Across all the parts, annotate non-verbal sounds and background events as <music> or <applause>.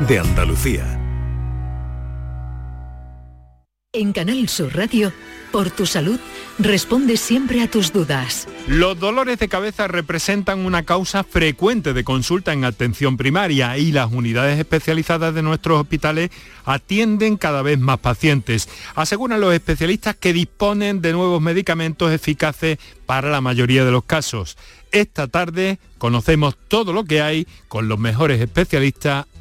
de Andalucía. En Canal Sur Radio, por tu salud, responde siempre a tus dudas. Los dolores de cabeza representan una causa frecuente de consulta en atención primaria y las unidades especializadas de nuestros hospitales atienden cada vez más pacientes. Aseguran los especialistas que disponen de nuevos medicamentos eficaces para la mayoría de los casos. Esta tarde conocemos todo lo que hay con los mejores especialistas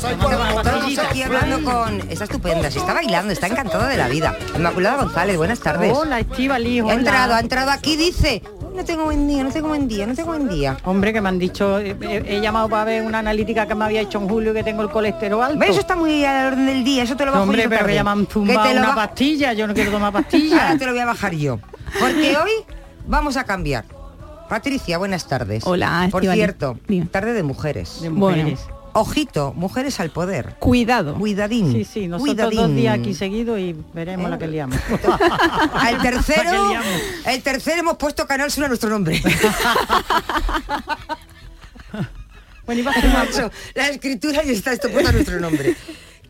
Como Estamos aquí hablando con... Está estupenda, se está bailando, está encantada de la vida. Inmaculada González, buenas tardes. Hola, Estivali, Ha entrado, ha entrado aquí, dice... No tengo buen día, no tengo buen día, no tengo buen día. Hombre, que me han dicho, he, he- he llamado para ver una analítica que me había hecho en julio que tengo el colesterol alto. Eso está muy al orden del día, eso te lo bajo Hombre, yo pero tarde. me Que te lo una ba- pastilla, yo no quiero tomar <laughs> pastillas. Ahora te lo voy a bajar yo. Porque <laughs> hoy vamos a cambiar. Patricia, buenas tardes. Hola, Por cierto, tarde de mujeres. De mujeres. Ojito, mujeres al poder. Cuidado. Cuidadín. Sí, sí, nosotros Cuidadín. dos días aquí seguidos y veremos la que liamos. <laughs> Al <laughs> tercero, liamos. el tercero hemos puesto Canal Sur a nuestro nombre. <laughs> Bueno, iba a la escritura y está esto puesto a nuestro nombre.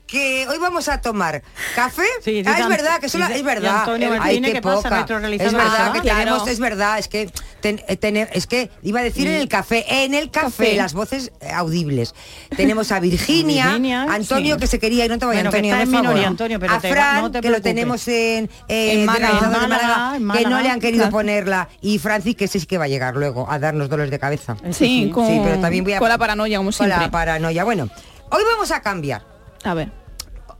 Que hoy vamos a tomar café. Sí, ah, es verdad, que y solo, es y verdad. Ay, qué poca. Es verdad que claro. tenemos, es verdad, es que ten- eh, es que iba a decir en el café, en el café, Café. las voces eh, audibles. Tenemos a Virginia, <laughs> Virginia, Antonio sí. que se quería ir, no te vayas Bueno, que Antonio, está en por favor. minoría, Antonio, pero a te Fran, no te que lo tenemos en, eh, En Málaga. en que no le han querido Claro. ponerla y Francis que sí que va a llegar luego a darnos dolores de cabeza. Sí, con, Sí, pero también voy a con la paranoia, como con siempre. la paranoia. Bueno, hoy vamos a cambiar. A ver.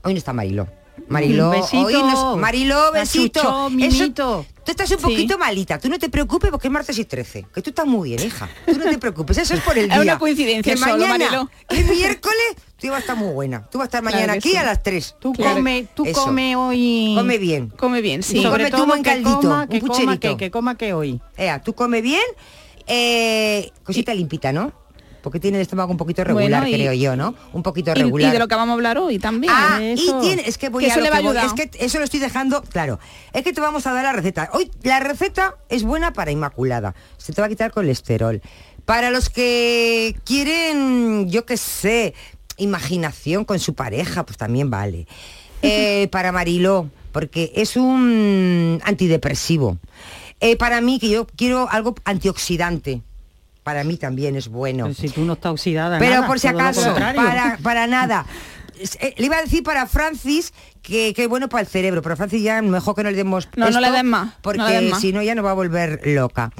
Hoy no está Marilo. Marilo, Besito. hoy no es- Marilo, besito. Eso- mimito. tú estás un Sí. poquito malita, tú no te preocupes porque es martes y 13, que tú estás muy bien, hija. Tú no te preocupes, eso es por el <laughs> Es día. una coincidencia que solo, mañana, que es miércoles, tú vas a estar muy buena. Tú vas a estar mañana aquí sí. a las 3. Tú Claro. come, tú Eso. come hoy. Come bien. Come bien, sí. Y sobre Sobre todo un que caldito, coma, un que coma, que, que coma que hoy. Ea, tú come bien, eh, cosita limpita, ¿no? Porque tiene el estómago un poquito regular, Bueno, y- creo yo, ¿no? Un poquito Y, y regular. de lo que vamos a hablar hoy también. Ah, eso. y tiene, es que voy Que a eso lo le va que a voy, ayudar. es que eso lo estoy dejando, claro. Es que te vamos a dar la receta. Hoy la receta es buena para Inmaculada. Se te va a quitar colesterol. Para los que quieren, yo qué sé, imaginación con su pareja, pues también vale. <laughs> Eh, para Mariló, porque es un antidepresivo. Eh, para mí, que yo quiero algo antioxidante. Para mí también es bueno. Pero si tú no estás oxidada. Pero nada, por si acaso, para, para nada. <laughs> Eh, Le iba a decir para Francis que, que bueno para el cerebro, pero Francis ya mejor que no le demos No, no le des más, Porque si no ya no va a volver loca.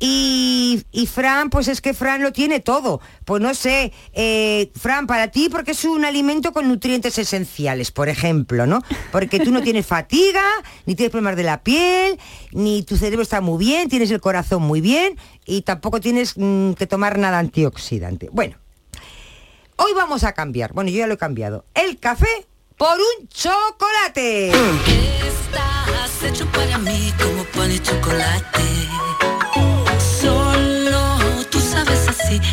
Y, y Fran, pues es que Fran lo tiene todo. Pues no sé, eh, Fran, para ti, porque es un alimento con nutrientes esenciales, por ejemplo, ¿no? Porque tú no tienes <laughs> fatiga, ni tienes problemas de la piel, ni tu cerebro está muy bien, tienes el corazón muy bien y tampoco tienes mm, que tomar nada antioxidante. Bueno, Hoy vamos a cambiar, bueno, yo ya lo he cambiado, el café por un chocolate.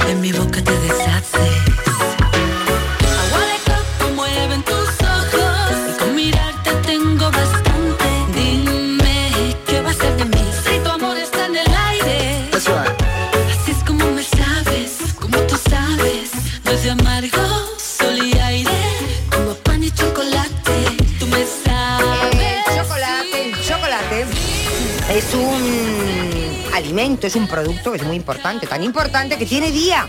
En mi boca te deshaces. Alimento, es un producto, es muy importante, tan importante que tiene día.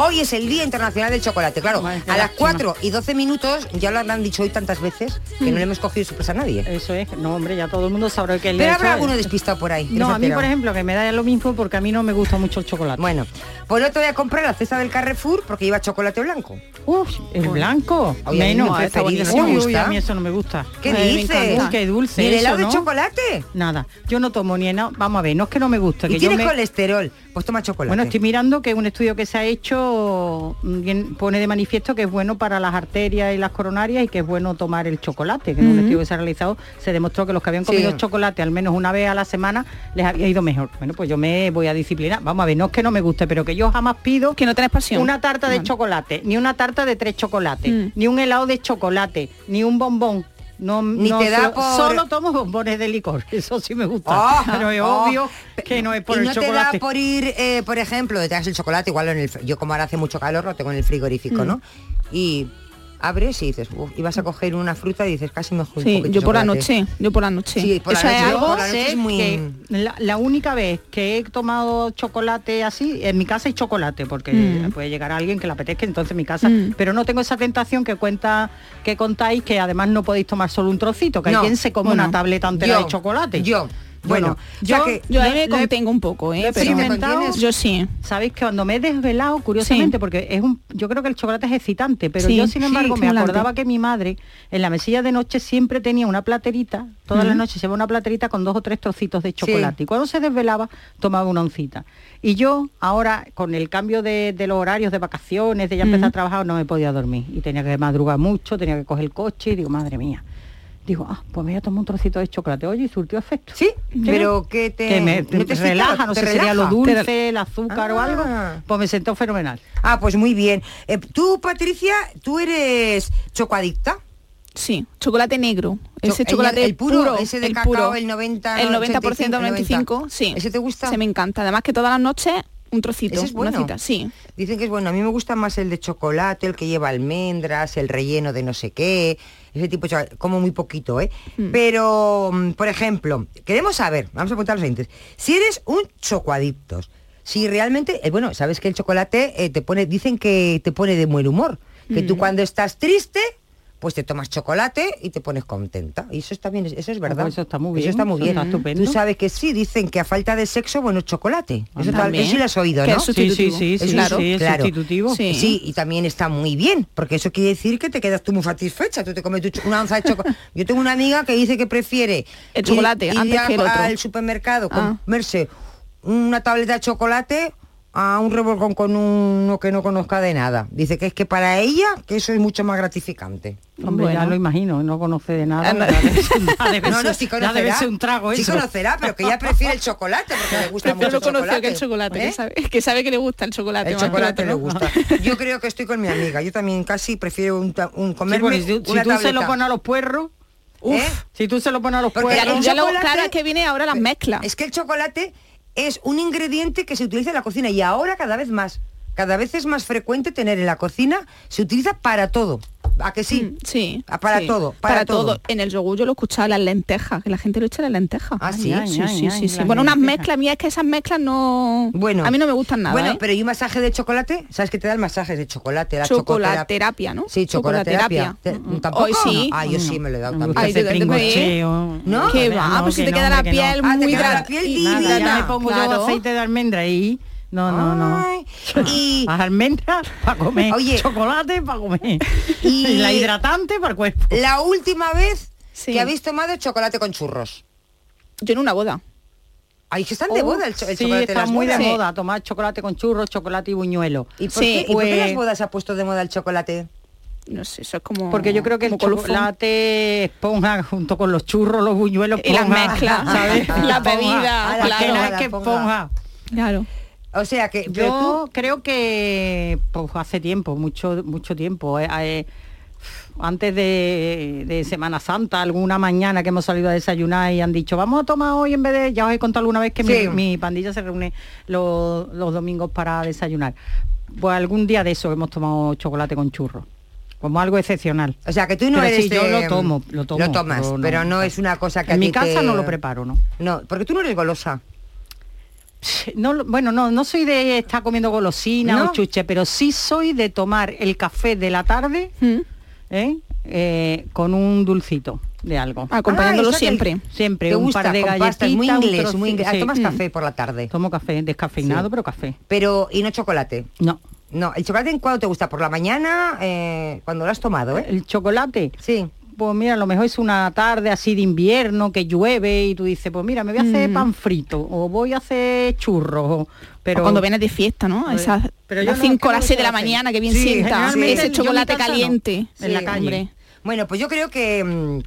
Hoy es el Día Internacional del Chocolate. Claro, a las lástima. 4 y 12 minutos, ya lo habrán dicho hoy tantas veces, que Mm. no le hemos cogido sorpresa a nadie. Eso es, no hombre, ya todo el mundo sabrá que el Pero habrá alguno despistado por ahí. No, a mí por ejemplo que me da lo mismo porque a mí no me gusta mucho el chocolate. Bueno, pues no te voy a comprar la cesta del Carrefour porque lleva chocolate blanco. Uf, el blanco. Oye, a mí menos. mi preferido, ¿no Uy, uy, gusta? a mí eso no me gusta. ¿Qué me dices? Uy, qué dulce ¿Ni eso, helado de ¿no? chocolate? Nada, yo no tomo ni helado. Vamos a ver, no es que no me gusta. Y Que yo tienes me... colesterol, pues toma chocolate. Bueno, estoy mirando que un estudio que se ha hecho mm, pone de manifiesto que es bueno para las arterias y las coronarias y que es bueno tomar el chocolate. Que en un estudio que se ha realizado se demostró que los que habían Sí. comido chocolate al menos una vez a la semana les había ido mejor. Bueno, pues yo me voy a disciplinar. Vamos a ver, no es que no me guste, pero que yo jamás pido que no tenés pasión. una tarta de chocolate, ni una tarta de tres chocolates, Mm. ni un helado de chocolate, ni un bombón. No, Ni no te da solo, por- solo tomo bombones de licor, <laughs> eso sí me gusta. Ah, pero es ah. obvio que no es por y el no te chocolate. da por ir, eh, por ejemplo, detrás el chocolate, igual en el, yo como ahora hace mucho calor, lo tengo en el frigorífico, Mm. ¿no? Y abres y dices, "Uf", y vas a coger una fruta y dices, casi mejor Sí, yo por la chocolate". noche, yo por la noche. Sí, por la es noche, yo algo por la noche sé es muy- que la, la única vez que he tomado chocolate así, en mi casa hay chocolate, porque Mm. puede llegar alguien que le apetezca, entonces en mi casa, Mm. pero no tengo esa tentación que cuenta, que contáis que además no podéis tomar solo un trocito, que No, quien se come bueno, una tableta entera yo, de chocolate. yo, bueno, yo, sea Yo ahí me he- contengo un poco, ¿eh? Pero experimentado. yo sí. Sabéis que cuando me he desvelado, curiosamente, Sí. porque es un, yo creo que el chocolate es excitante, pero Sí, yo sin sí, embargo me acordaba que mi madre en la mesilla de noche siempre tenía una platerita, todas las Ujú. noches llevaba una platerita con dos o tres trocitos de chocolate. Y cuando se desvelaba tomaba una oncita. Y yo ahora, con el cambio de, de los horarios de vacaciones, de ya empezar a trabajar, no me podía dormir. Y tenía que madrugar mucho, tenía que coger el coche y digo, madre mía. Digo, ah, pues me voy a tomar un trocito de chocolate. Oye, y surtió efecto. Sí, pero que te, que me, ¿no te excita? relaja, no ¿Te sé, sería lo dulce, el azúcar o algo, Ah. pues me sentó fenomenal. Ah, pues muy bien. Eh, tú, Patricia, tú eres chocoadicta. Sí, chocolate negro. Ese Cho- chocolate el puro, puro, ese de el cacao, puro. el 90, el 90% 85, 95, sí. ¿Ese te gusta? Se me encanta. Además que todas las noches un trocito, Ese es bueno. una cita, sí. Dicen que es bueno. A mí me gusta más el de chocolate, el que lleva almendras, el relleno de no sé qué, ese tipo de chocolate, como muy poquito, ¿eh? Mm. Pero, mm, por ejemplo, queremos saber, vamos a a los oyentes, si eres un chocoadictos, si realmente, eh, bueno, sabes que el chocolate eh, te pone, dicen que te pone de buen humor, que tú Mm. cuando estás triste, pues te tomas chocolate y te pones contenta. Y eso está bien, eso es verdad. eso está muy Eso bien, está muy eso bien. está estupendo. Tú sabes que sí, dicen que a falta de sexo, bueno, chocolate. Eso, tal- eso sí lo has oído, ¿no? es sustitutivo. Sí, sí, sí, Eso sí, sí, es claro. sustitutivo. Sí. Sí, y también está muy bien, porque eso quiere decir que te quedas tú muy satisfecha, tú te comes tu una onza de chocolate. <laughs> Yo tengo una amiga que dice que prefiere El chocolate, ir- ir antes a- que el otro. al supermercado, Ah. comerse una tableta de chocolate a un revolcón con uno que no conozca de nada. Dice que es que para ella que eso es mucho más gratificante. Hombre, ya Bueno. lo imagino, no conoce de nada. No. ya debe ser- <laughs> ya debe No, sí ya conocerá. debe ser un trago sí eso. conocerá, pero que ella prefiere el chocolate porque le gusta mucho el chocolate. que el chocolate, ¿Eh? que, sabe, que sabe que le gusta el chocolate. El más que chocolate le gusta. <laughs> Yo creo que estoy con mi amiga. Yo también casi prefiero un, un Sí, comerme si, tú se lo pones a los puerros, uf, ¿Eh? si tú se lo pones a los Porque Ya, puerros, ya es que viene ahora las mezclas. Es que el chocolate es un ingrediente que se utiliza en la cocina y ahora cada vez más. Cada vez es más frecuente tener en la cocina, se utiliza para todo. ¿A que sí? Mm, Sí. Ah, para sí. todo, para todo. En el yogur yo lo he escuchado, las lentejas, que la gente lo echa las lentejas. Ah, sí. Ay, Sí, ay, sí, ay, sí, sí. Bueno, unas mezclas, mías es que esas mezclas no... Bueno. A mí no me gustan nada, Bueno, ¿eh? pero ¿y un masaje de chocolate? ¿Sabes que te dan masajes de chocolate? La Chocolaterapia, ¿no? Sí, chocolaterapia. ¿Te- ¿Tampoco? Hoy sí. Ah, yo sí me lo he dado me también. Ay, pringocheo. ¿No? Que no, va, pues si te queda la piel Ah, te muy queda la hidrat- piel y- Nada, ya divina. me pongo yo aceite de almendra ahí. No, no, no. Ay, y <laughs> Las almendras para comer. Oye. Chocolate para comer. <laughs> Y- Y <laughs> la hidratante para el cuerpo. la última vez Sí. que habéis tomado chocolate con churros. Yo en una boda. Ay, que están de boda el, cho- el sí, chocolate de está las muy de bodas. Moda. Tomar chocolate con churros, chocolate y buñuelo. ¿Y por, Sí, qué, ¿y por qué pues- las bodas se ha puesto de moda el chocolate? No sé, eso es como... Porque yo creo que el chocolate esponja junto con los churros, los buñuelos, Y las mezclas, ¿sabes? las que claro. La que esponja. esponja. Claro. O sea que Yo tú- creo que pues, hace tiempo, mucho, mucho tiempo. eh, eh, antes de, de Semana Santa, alguna mañana que hemos salido a desayunar y han dicho, vamos a tomar hoy en vez de, ya os he contado alguna vez que mi- Sí. mi, pandilla se reúne los, los domingos para desayunar. Pues algún día de eso hemos tomado chocolate con churros. como algo excepcional. O sea, que tú no Pero eres sí, yo lo tomo, lo tomo. Lo tomas, pero no, es una cosa que a En mi casa te- no lo preparo, ¿no? No, porque tú no eres golosa. No, bueno, no, no soy de estar comiendo golosina ¿No? o chuche, pero sí soy de tomar el café de la tarde ¿eh? Eh, con un dulcito de algo. Acompañándolo Ah, o sea que siempre. Siempre, un gusta, par de galletitas. muy inglés, trozo- muy inglés. Ah, sí. Tomas Mm. café por la tarde. Tomo café, descafeinado, Sí. pero café. Pero, ¿y no chocolate? No. No, ¿el chocolate en cuándo te gusta? ¿Por la mañana? Eh, cuando lo has tomado, ¿eh? ¿El chocolate? Sí. Pues mira, a lo mejor es una tarde así de invierno que llueve y tú dices, pues mira, me voy a hacer Mm. pan frito o voy a hacer churros. Pero O cuando vienes de fiesta, ¿no? Esas pero las no, 5 que o las lo 6 de la mañana que bien Sí, sienta. generalmente Ese chocolate no, caliente. en la calle. hombre. Bueno, pues yo creo que mm,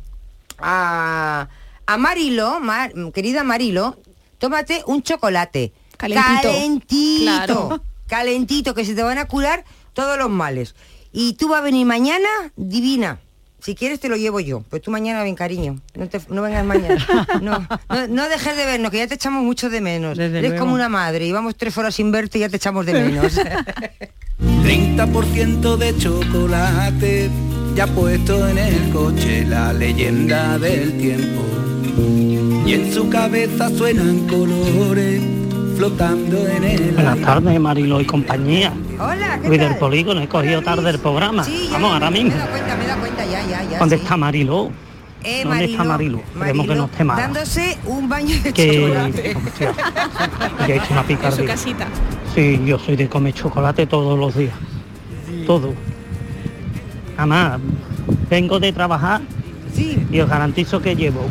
a, a Marilo, Mar- querida Marilo, tómate un chocolate. Calentito. Calentito. Claro. <laughs> Calentito, que se te van a curar todos los males. Y tú vas a venir mañana divina. Si quieres te lo llevo yo. Pues tú mañana ven, cariño. No, te- no vengas mañana. No, no, no dejes de vernos, que ya te echamos mucho de menos. Desde Eres luego. como una madre. Y vamos tres horas sin verte y ya te echamos de menos. <laughs> 30% de chocolate ya puesto en el coche la leyenda del tiempo y en su cabeza suenan colores flotando en el Buenas tardes, Marilo y compañía. Hola, ¿qué Luis del tal? Polígono, he cogido tarde el programa. Sí, ya, Vamos, ahora me mismo. cuenta, me he dado cuenta, ya, ya, ya. ¿Dónde sí. está Marilo? Eh, ¿Dónde está Marilo? Esperemos que no esté mala. Dándose un baño de Que... chocolate. <laughs> Hostia, que he hecho una En su picardía. casita. Sí, yo soy de comer chocolate todos los días. Todo. Además, vengo de trabajar Sí. y os garantizo que llevo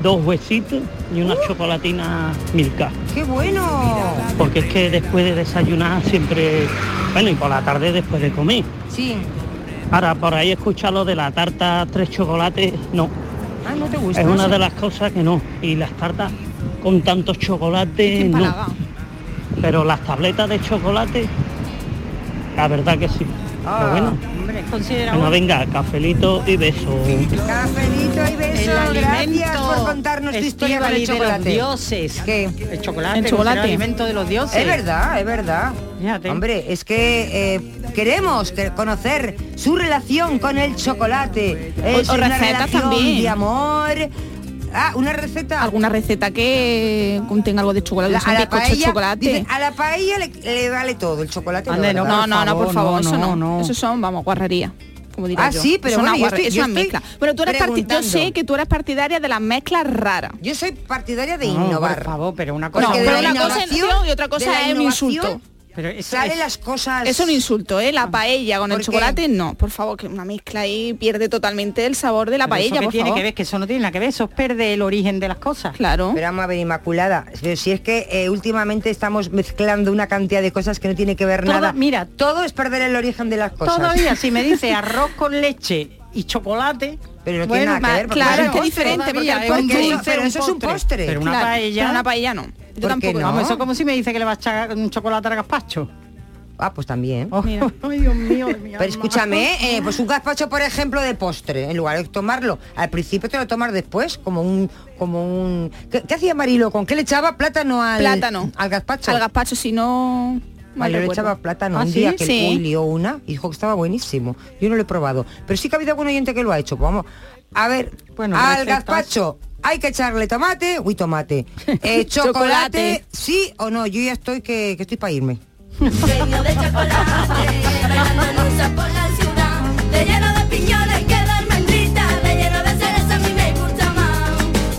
dos huesitos y una chocolatina Milka. ¡Qué bueno! Porque es que después de desayunar siempre, bueno, y por la tarde después de comer. Sí. Ahora, por ahí escucha lo de la tarta tres chocolates, no. Ah, ¿no te gusta? Es una de las cosas que no. Y las tartas con tantos chocolates, no. Pero las tabletas de chocolate, la verdad que sí. Ah, Pero bueno, Hombre, bueno, venga, cafelito y beso. Cafelito y beso. el Gracias por contarnos tu historia con el los chocolate. dioses. ¿Qué? El chocolate, El el chocolate. alimento de los dioses. Es verdad, es verdad. Fíjate. Hombre, es que eh, queremos que- conocer su relación con el chocolate. Es o una relación también. de amor. Ah, una receta. ¿Alguna receta que contenga algo de chocolate? La- ¿Son a la de paella, chocolate? dice, a la paella le, le vale todo, el chocolate. no, Ande, no, no, no, no, por favor, no, eso no, no. Eso son, vamos, guarrería. Como diría Ah, yo. sí, pero es bueno, una yo guarre- estoy- eso yo es estoy mezcla. Bueno, tú eres yo sé que tú eres partidaria de las mezclas raras. Yo soy partidaria de No, innovar. por favor, pero una cosa No, pero una cosa es innovación- y otra cosa es un insulto. Pero eso es- las cosas. Es un insulto, ¿eh? La paella con el chocolate, no. Por favor, que una mezcla ahí pierde totalmente el sabor de la pero eso paella, que por tiene favor. que ver, que eso no tiene nada que ver, eso pierde el origen de las cosas. Claro. Pero vamos a ver, Inmaculada, si es que eh, últimamente estamos mezclando una cantidad de cosas que no tiene que ver Todo- nada. mira, todo es perder el origen de las cosas. Todavía si me dice <laughs> arroz con leche y chocolate, Pero no tiene nada que ver. porque claro, eso es que es postre. diferente, porque el es un postre- dulce, pero un eso es un postre. Pero una Claro, paella, pero una paella no. Yo ¿Por qué tampoco. no? Vamos, eso como si me dice que le va a echar un chocolate al gazpacho. Ah, pues también. Oh, Mira. <laughs> Ay, Dios mío, mi Pero escúchame, <laughs> eh, pues un gazpacho, por ejemplo, de postre, en lugar de tomarlo al principio te lo tomas después, como un, como un. ¿Qué, qué hacía Marilo? ¿Con qué le echaba plátano al Plátano. al gazpacho? Al gazpacho, si no... le echaba plátano ¿Ah, un sí? día que Sí. lió una y dijo que estaba buenísimo. Yo no lo he probado. Pero sí que ha habido algún oyente que lo ha hecho. Pues vamos, a ver, Bueno, al recetas. gazpacho hay que echarle tomate, uy tomate. <laughs> Eh, chocolate, Chocolate. sí o no, yo ya estoy que, que estoy para irme. Lleno de chocolate, bailando luces por la ciudad. De lleno de piñones que de almendrita, de lleno de cereza a mí me gusta más.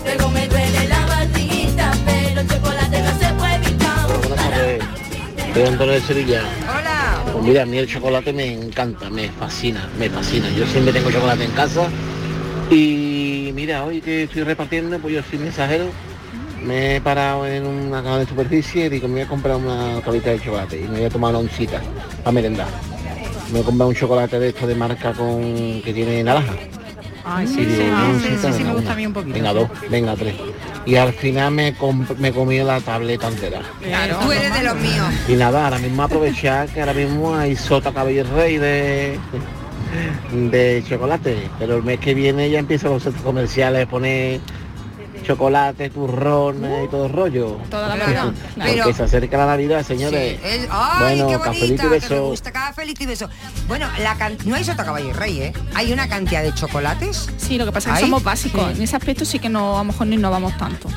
Luego me duele la barriguita, pero el chocolate no se puede evitar. Buenas tardes, soy Antonio de Sevilla. Hola. Pues mira, a mí el chocolate me encanta, me fascina, me fascina. Yo siempre tengo chocolate en casa y mira, hoy que estoy repartiendo, pues yo soy mensajero, me he parado en una caja de superficie y digo, me voy a comprar una tablita de chocolate y me voy a tomar una oncita para merendar. Me voy a comprar un chocolate de esto de marca con que tiene naranja. Ay, Y sí, digo, sí, sí, oncita, sí, sí, me venga, gusta una. a mí un poquito. Venga dos, venga tres. Y al final me, me comí la tableta entera. Claro. Tú eres de los míos. Y nada, ahora mismo aprovechar que ahora mismo hay sota cabello rey de de chocolate, pero el mes que viene ya empiezan los centros comerciales a poner chocolate, turrones y todo el rollo. Toda la vida, Porque claro. se acerca la Navidad, señores. Sí, es- ¡Ay, bueno, qué cafelito y beso. gusta cafelito y beso. Bueno, la can- no hay sota caballo y rey, ¿eh? Hay una cantidad de chocolates. Sí, lo que pasa es que somos básicos. Sí. En ese aspecto sí que no, a lo mejor no innovamos tanto.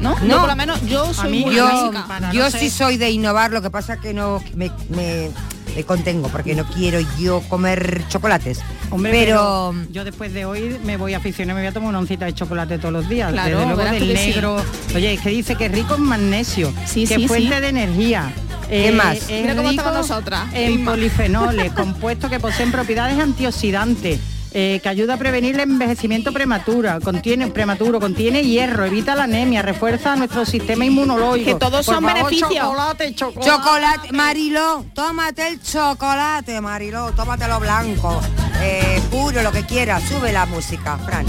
¿No? No. Yo por lo menos yo soy mí muy yo, básica. yo sí soy de innovar, lo que pasa que no me, me- me contengo porque no quiero yo comer chocolates. Hombre, pero, pero, yo después de hoy me voy a aficionar, me voy a tomar una oncita de chocolate todos los días. Claro, Desde luego del sí. negro. Oye, es que dice que es rico en magnesio, Sí, que sí, es fuente sí. de energía. ¿Qué más? es Mira cómo rico estamos nosotras, En polifenoles, <laughs> compuestos que poseen propiedades antioxidantes. Eh, que ayuda a prevenir el envejecimiento prematuro, contiene prematuro, contiene hierro, evita la anemia, refuerza nuestro sistema inmunológico. Que todos Por son favor, beneficios. Chocolate, chocolate. chocolate, Mariló, tómate el chocolate, Mariló, tómatelo blanco, eh, puro, lo que quieras, sube la música, Fran.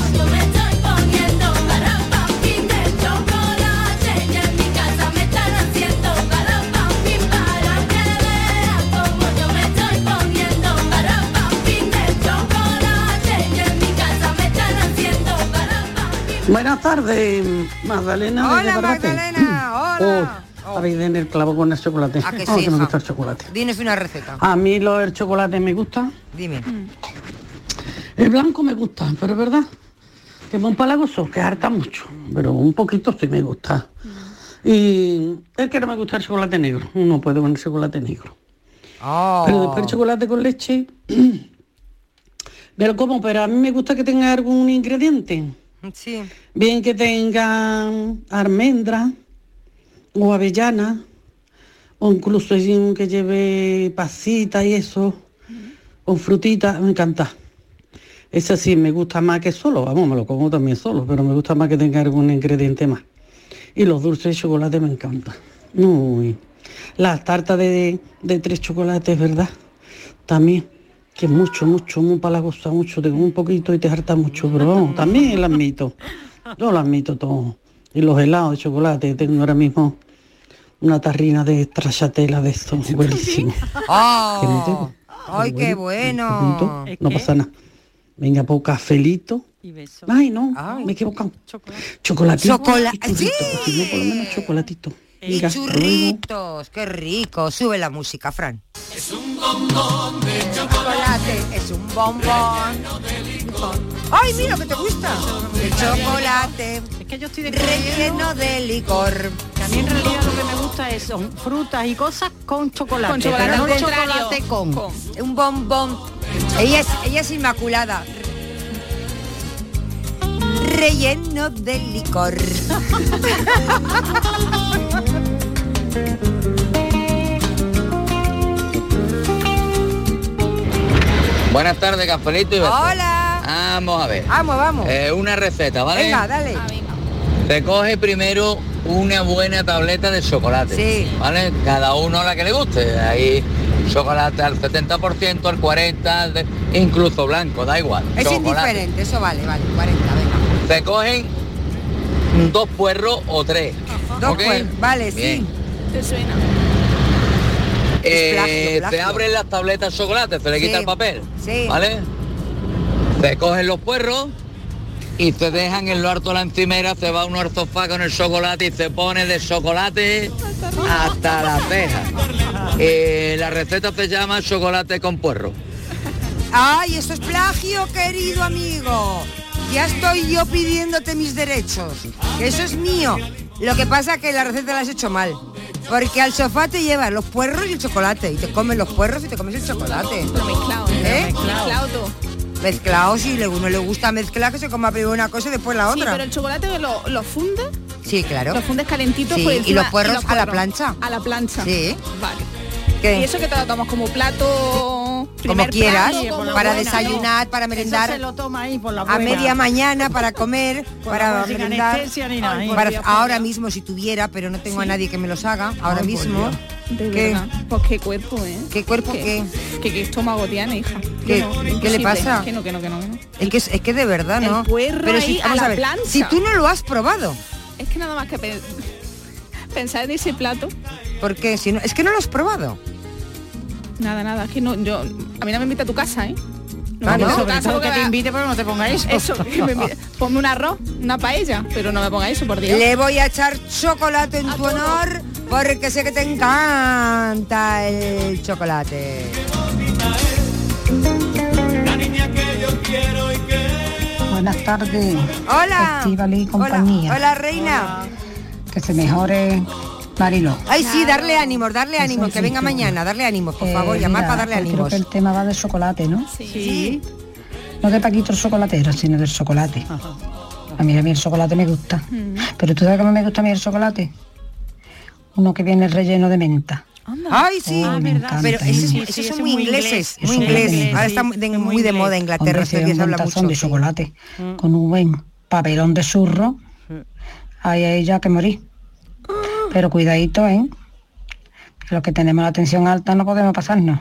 Buenas tardes, Magdalena. Hola. Magdalena, hola. Oh, habéis en el clavo con el chocolate. ¿A que Oh, sí, que me gusta el chocolate. Una receta. A mí lo del chocolate me gusta. Dime. El blanco me gusta, pero es verdad que es muy palagoso, que harta mucho, pero un poquito sí me gusta. Y es que no me gusta el chocolate negro. No puedo con el chocolate negro. Oh. Pero después el chocolate con leche <clears throat> me lo como, pero a mí me gusta que tenga algún ingrediente. Bien que tenga almendra o avellana, o incluso que lleve pasita y eso, o frutita, me encanta. Ese sí me gusta más que solo, vamos, me lo como también solo, pero me gusta más que tenga algún ingrediente más. Y los dulces de chocolate me encantan. Muy. Las tartas de, de tres chocolates, ¿verdad? También. Que mucho, mucho, muy palagosa, mucho, te como un poquito y te harta mucho, pero vamos, también las admito. Yo lo admito todo. Y los helados de chocolate, tengo ahora mismo una tarrina de stracciatella de esto, buenísimo. ¡Oh! <laughs> tengo. ¡Ay, qué bueno! Poquito, no pasa nada. Venga, pues cafelito. Ay, no, me he equivocado. Chocolatito. Chocola- y churrito, ¡Sí! si no, por lo menos chocolatito. Y Venga, churritos, qué rico. Sube la música, Fran. Es chocolate, es un bombón. ¡Ay, mira que te gusta! De chocolate. Es que yo estoy relleno de licor. Que a mí en realidad lo que me gusta es son frutas y cosas con chocolate. Con chocolate, pero no contrario. chocolate con. Un bombón. Ella es, ella es inmaculada. Relleno de licor. <laughs> Buenas tardes, Cafelito y besos. Hola. Vamos a ver. Vamos, vamos. Eh, una receta, ¿vale? Venga, dale. Se coge primero una buena tableta de chocolate. Sí. ¿Vale? Cada uno la que le guste. Hay chocolate al 70%, al 40%, al de- incluso blanco, da igual. Es chocolate. indiferente, eso vale, vale, 40, venga. Se cogen dos puerros o tres. Dos ¿ok? puer- vale, Bien. sí. Te suena. Eh, plagio, plagio. Se abren las tabletas de chocolate, se le Sí. quita el papel. Sí. ¿Vale? Se cogen los puerros y se dejan en lo harto de la encimera, se va uno al sofá con el chocolate y se pone de chocolate hasta la ceja. Eh, la receta se llama chocolate con puerro. Ay, eso es plagio, querido amigo. Ya estoy yo pidiéndote mis derechos. Eso es mío. Lo que pasa es que la receta la has hecho mal. Porque al sofá te llevas los puerros y el chocolate. Y te comes los puerros y te comes el chocolate. Mezclado, ¿Eh? Mezclado todo. Mezclado, si le- uno le gusta mezclar, que se coma primero una cosa y después la Sí, otra. pero el chocolate lo, lo funde, Sí, claro. lo fundes calentito Sí, por y los puerros a la plancha. A la plancha. Sí. Vale. ¿Qué? Y eso que te lo tomas como plato Como quieras, plato, como para buena, desayunar, para merendar. Eso se lo toma ahí por la a media mañana para comer, para merendar. anestesia ni nada, Ay, para- Por Dios, ahora mismo si tuviera, pero no tengo a nadie que me los haga, ahora Ay, mismo. De ¿Qué? verdad. Pues qué cuerpo, ¿eh? ¿Qué cuerpo qué? Que qué estómago tiene, hija. ¿Qué- No, qué le pasa? Que no, que no, que no, que no. Es que, es que de verdad, ¿no? El Pero si, a vamos la ver, plancha. si tú no lo has probado, Es que nada más que pe- <laughs> pensar en ese plato, ¿por qué? Si no, es que no lo has probado. Nada, nada, es que no, yo, a mí no me invita a tu casa, ¿eh? No, Ah, no, no. sobre Caso todo que te invite, pero no te ponga <laughs> eso. Eso, que me ponme un arroz, una paella, pero no me ponga eso, por Dios. Le voy a echar chocolate en tu honor porque sé que te encanta el chocolate. Buenas tardes. Hola. Y Hola, compañía. hola reina. Que se mejore Marilo. Ay, sí, darle ánimos, darle ánimos, que venga mañana, darle ánimos, por favor, Eh, llamar mira, para darle pues Creo ánimos. que el tema va de chocolate, ¿no? Sí. No de Paquito el chocolatero, sino del chocolate. A mí, a mí el chocolate me gusta. Pero tú sabes cómo me gusta a mí el chocolate. Uno que viene relleno de menta. Ay, sí, Oh, me encanta. pero esos, Sí, esos sí, son muy ingleses, muy Eso es inglés. Ahora sí, está muy de, muy de moda Inglaterra, estos habla mucho. de sí. chocolate Mm. con un buen papelón de zurro. Ahí hay ya que morir. Pero cuidadito, ¿eh? Los que tenemos la tensión alta no podemos pasarnos.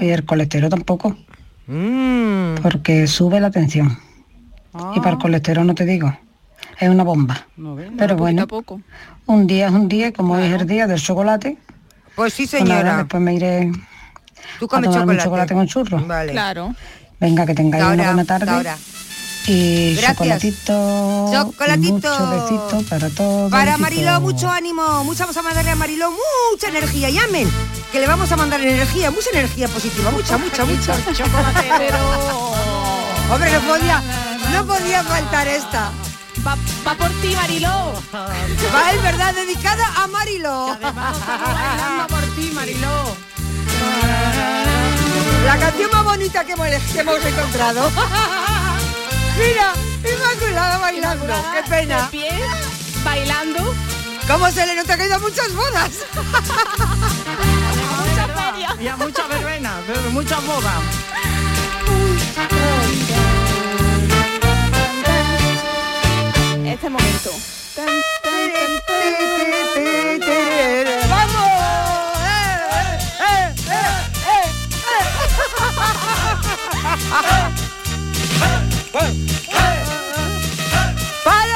Y el colesterol tampoco. Mm. Porque sube la tensión. Y para el colesterol no te digo. Es una bomba. Pero bueno, un día es un día, y como es el día del chocolate. Pues sí, nada, señora. después me iré Tú a un chocolate. con churros. Vale. Claro. Venga, que tengáis una buena tarde. ahora. Y Gracias. chocolatito. Chocolatito. Para todos. Para. Mariló, mucho ánimo. Mucha vamos a mandarle a Mariló mucha energía. Llamen, que le vamos a mandar energía, mucha energía positiva, mucha, mucha, mucha. Hombre, no podía, no podía faltar esta. Va, va por ti, Mariló. Va, es verdad, dedicada a Mariló. Bailando por ti, Mariló. La canción más bonita que hemos, que hemos encontrado. Mira, Inmaculada bailando. Qué pena. De pie, bailando. ¿Cómo se le nota que ha ido a muchas bodas? Mucha feria. Y a muchas verbenas, pero muchas bodas. Este momento. ¡Vamos! ¡Eh, eh, eh, Para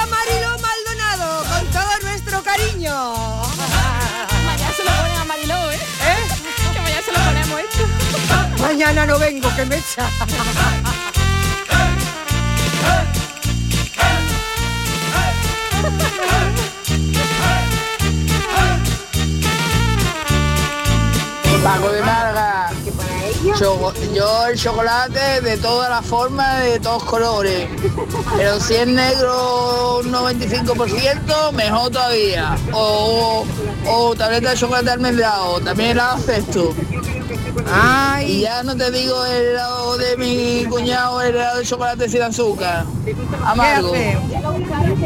Mariló Maldonado, con todo nuestro cariño. Mañana se lo ponen a Mariló, ¿eh? Que mañana se lo ponemos esto. Mañana no vengo, que me echa. Paco de. Yo el chocolate de todas las formas, de todos colores. Pero si es negro un 95%, mejor todavía. O, o tableta de chocolate almendrado, también la acepto. Y ya no te digo el helado de mi cuñado, el helado de chocolate sin azúcar. Amargo.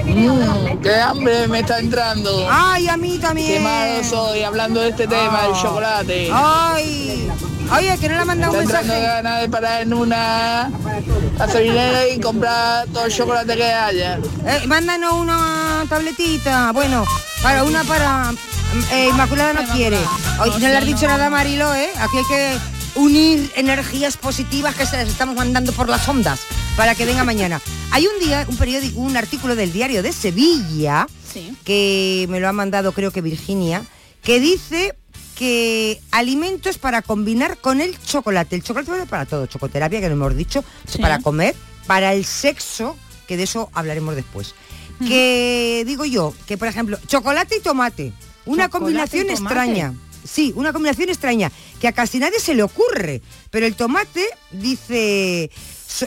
Mm, qué hambre me está entrando. Ay, a mí también. Qué malo soy hablando de este tema, el Ah. chocolate. Ay. Oye, que no le ha mandado un mensaje. ganas de parar en una gasolinera y comprar todo el chocolate que haya. Eh, mándanos una tabletita. Bueno, para una para... eh, Inmaculada no quiere. Hoy no le has dicho nada a Marilo, ¿eh? Aquí hay que unir energías positivas que se las estamos mandando por las ondas para que venga mañana. Hay un día, un periódico, un artículo del diario de Sevilla, que me lo ha mandado creo que Virginia, que dice que alimentos para combinar con el chocolate. El chocolate vale para todo, chocoterapia, que lo hemos dicho, Sí. para comer, para el sexo, que de eso hablaremos después. Que digo yo, que por ejemplo, chocolate y tomate, una Chocolate combinación tomate. extraña. Sí, una combinación extraña, que a casi nadie se le ocurre. Pero el tomate, dice,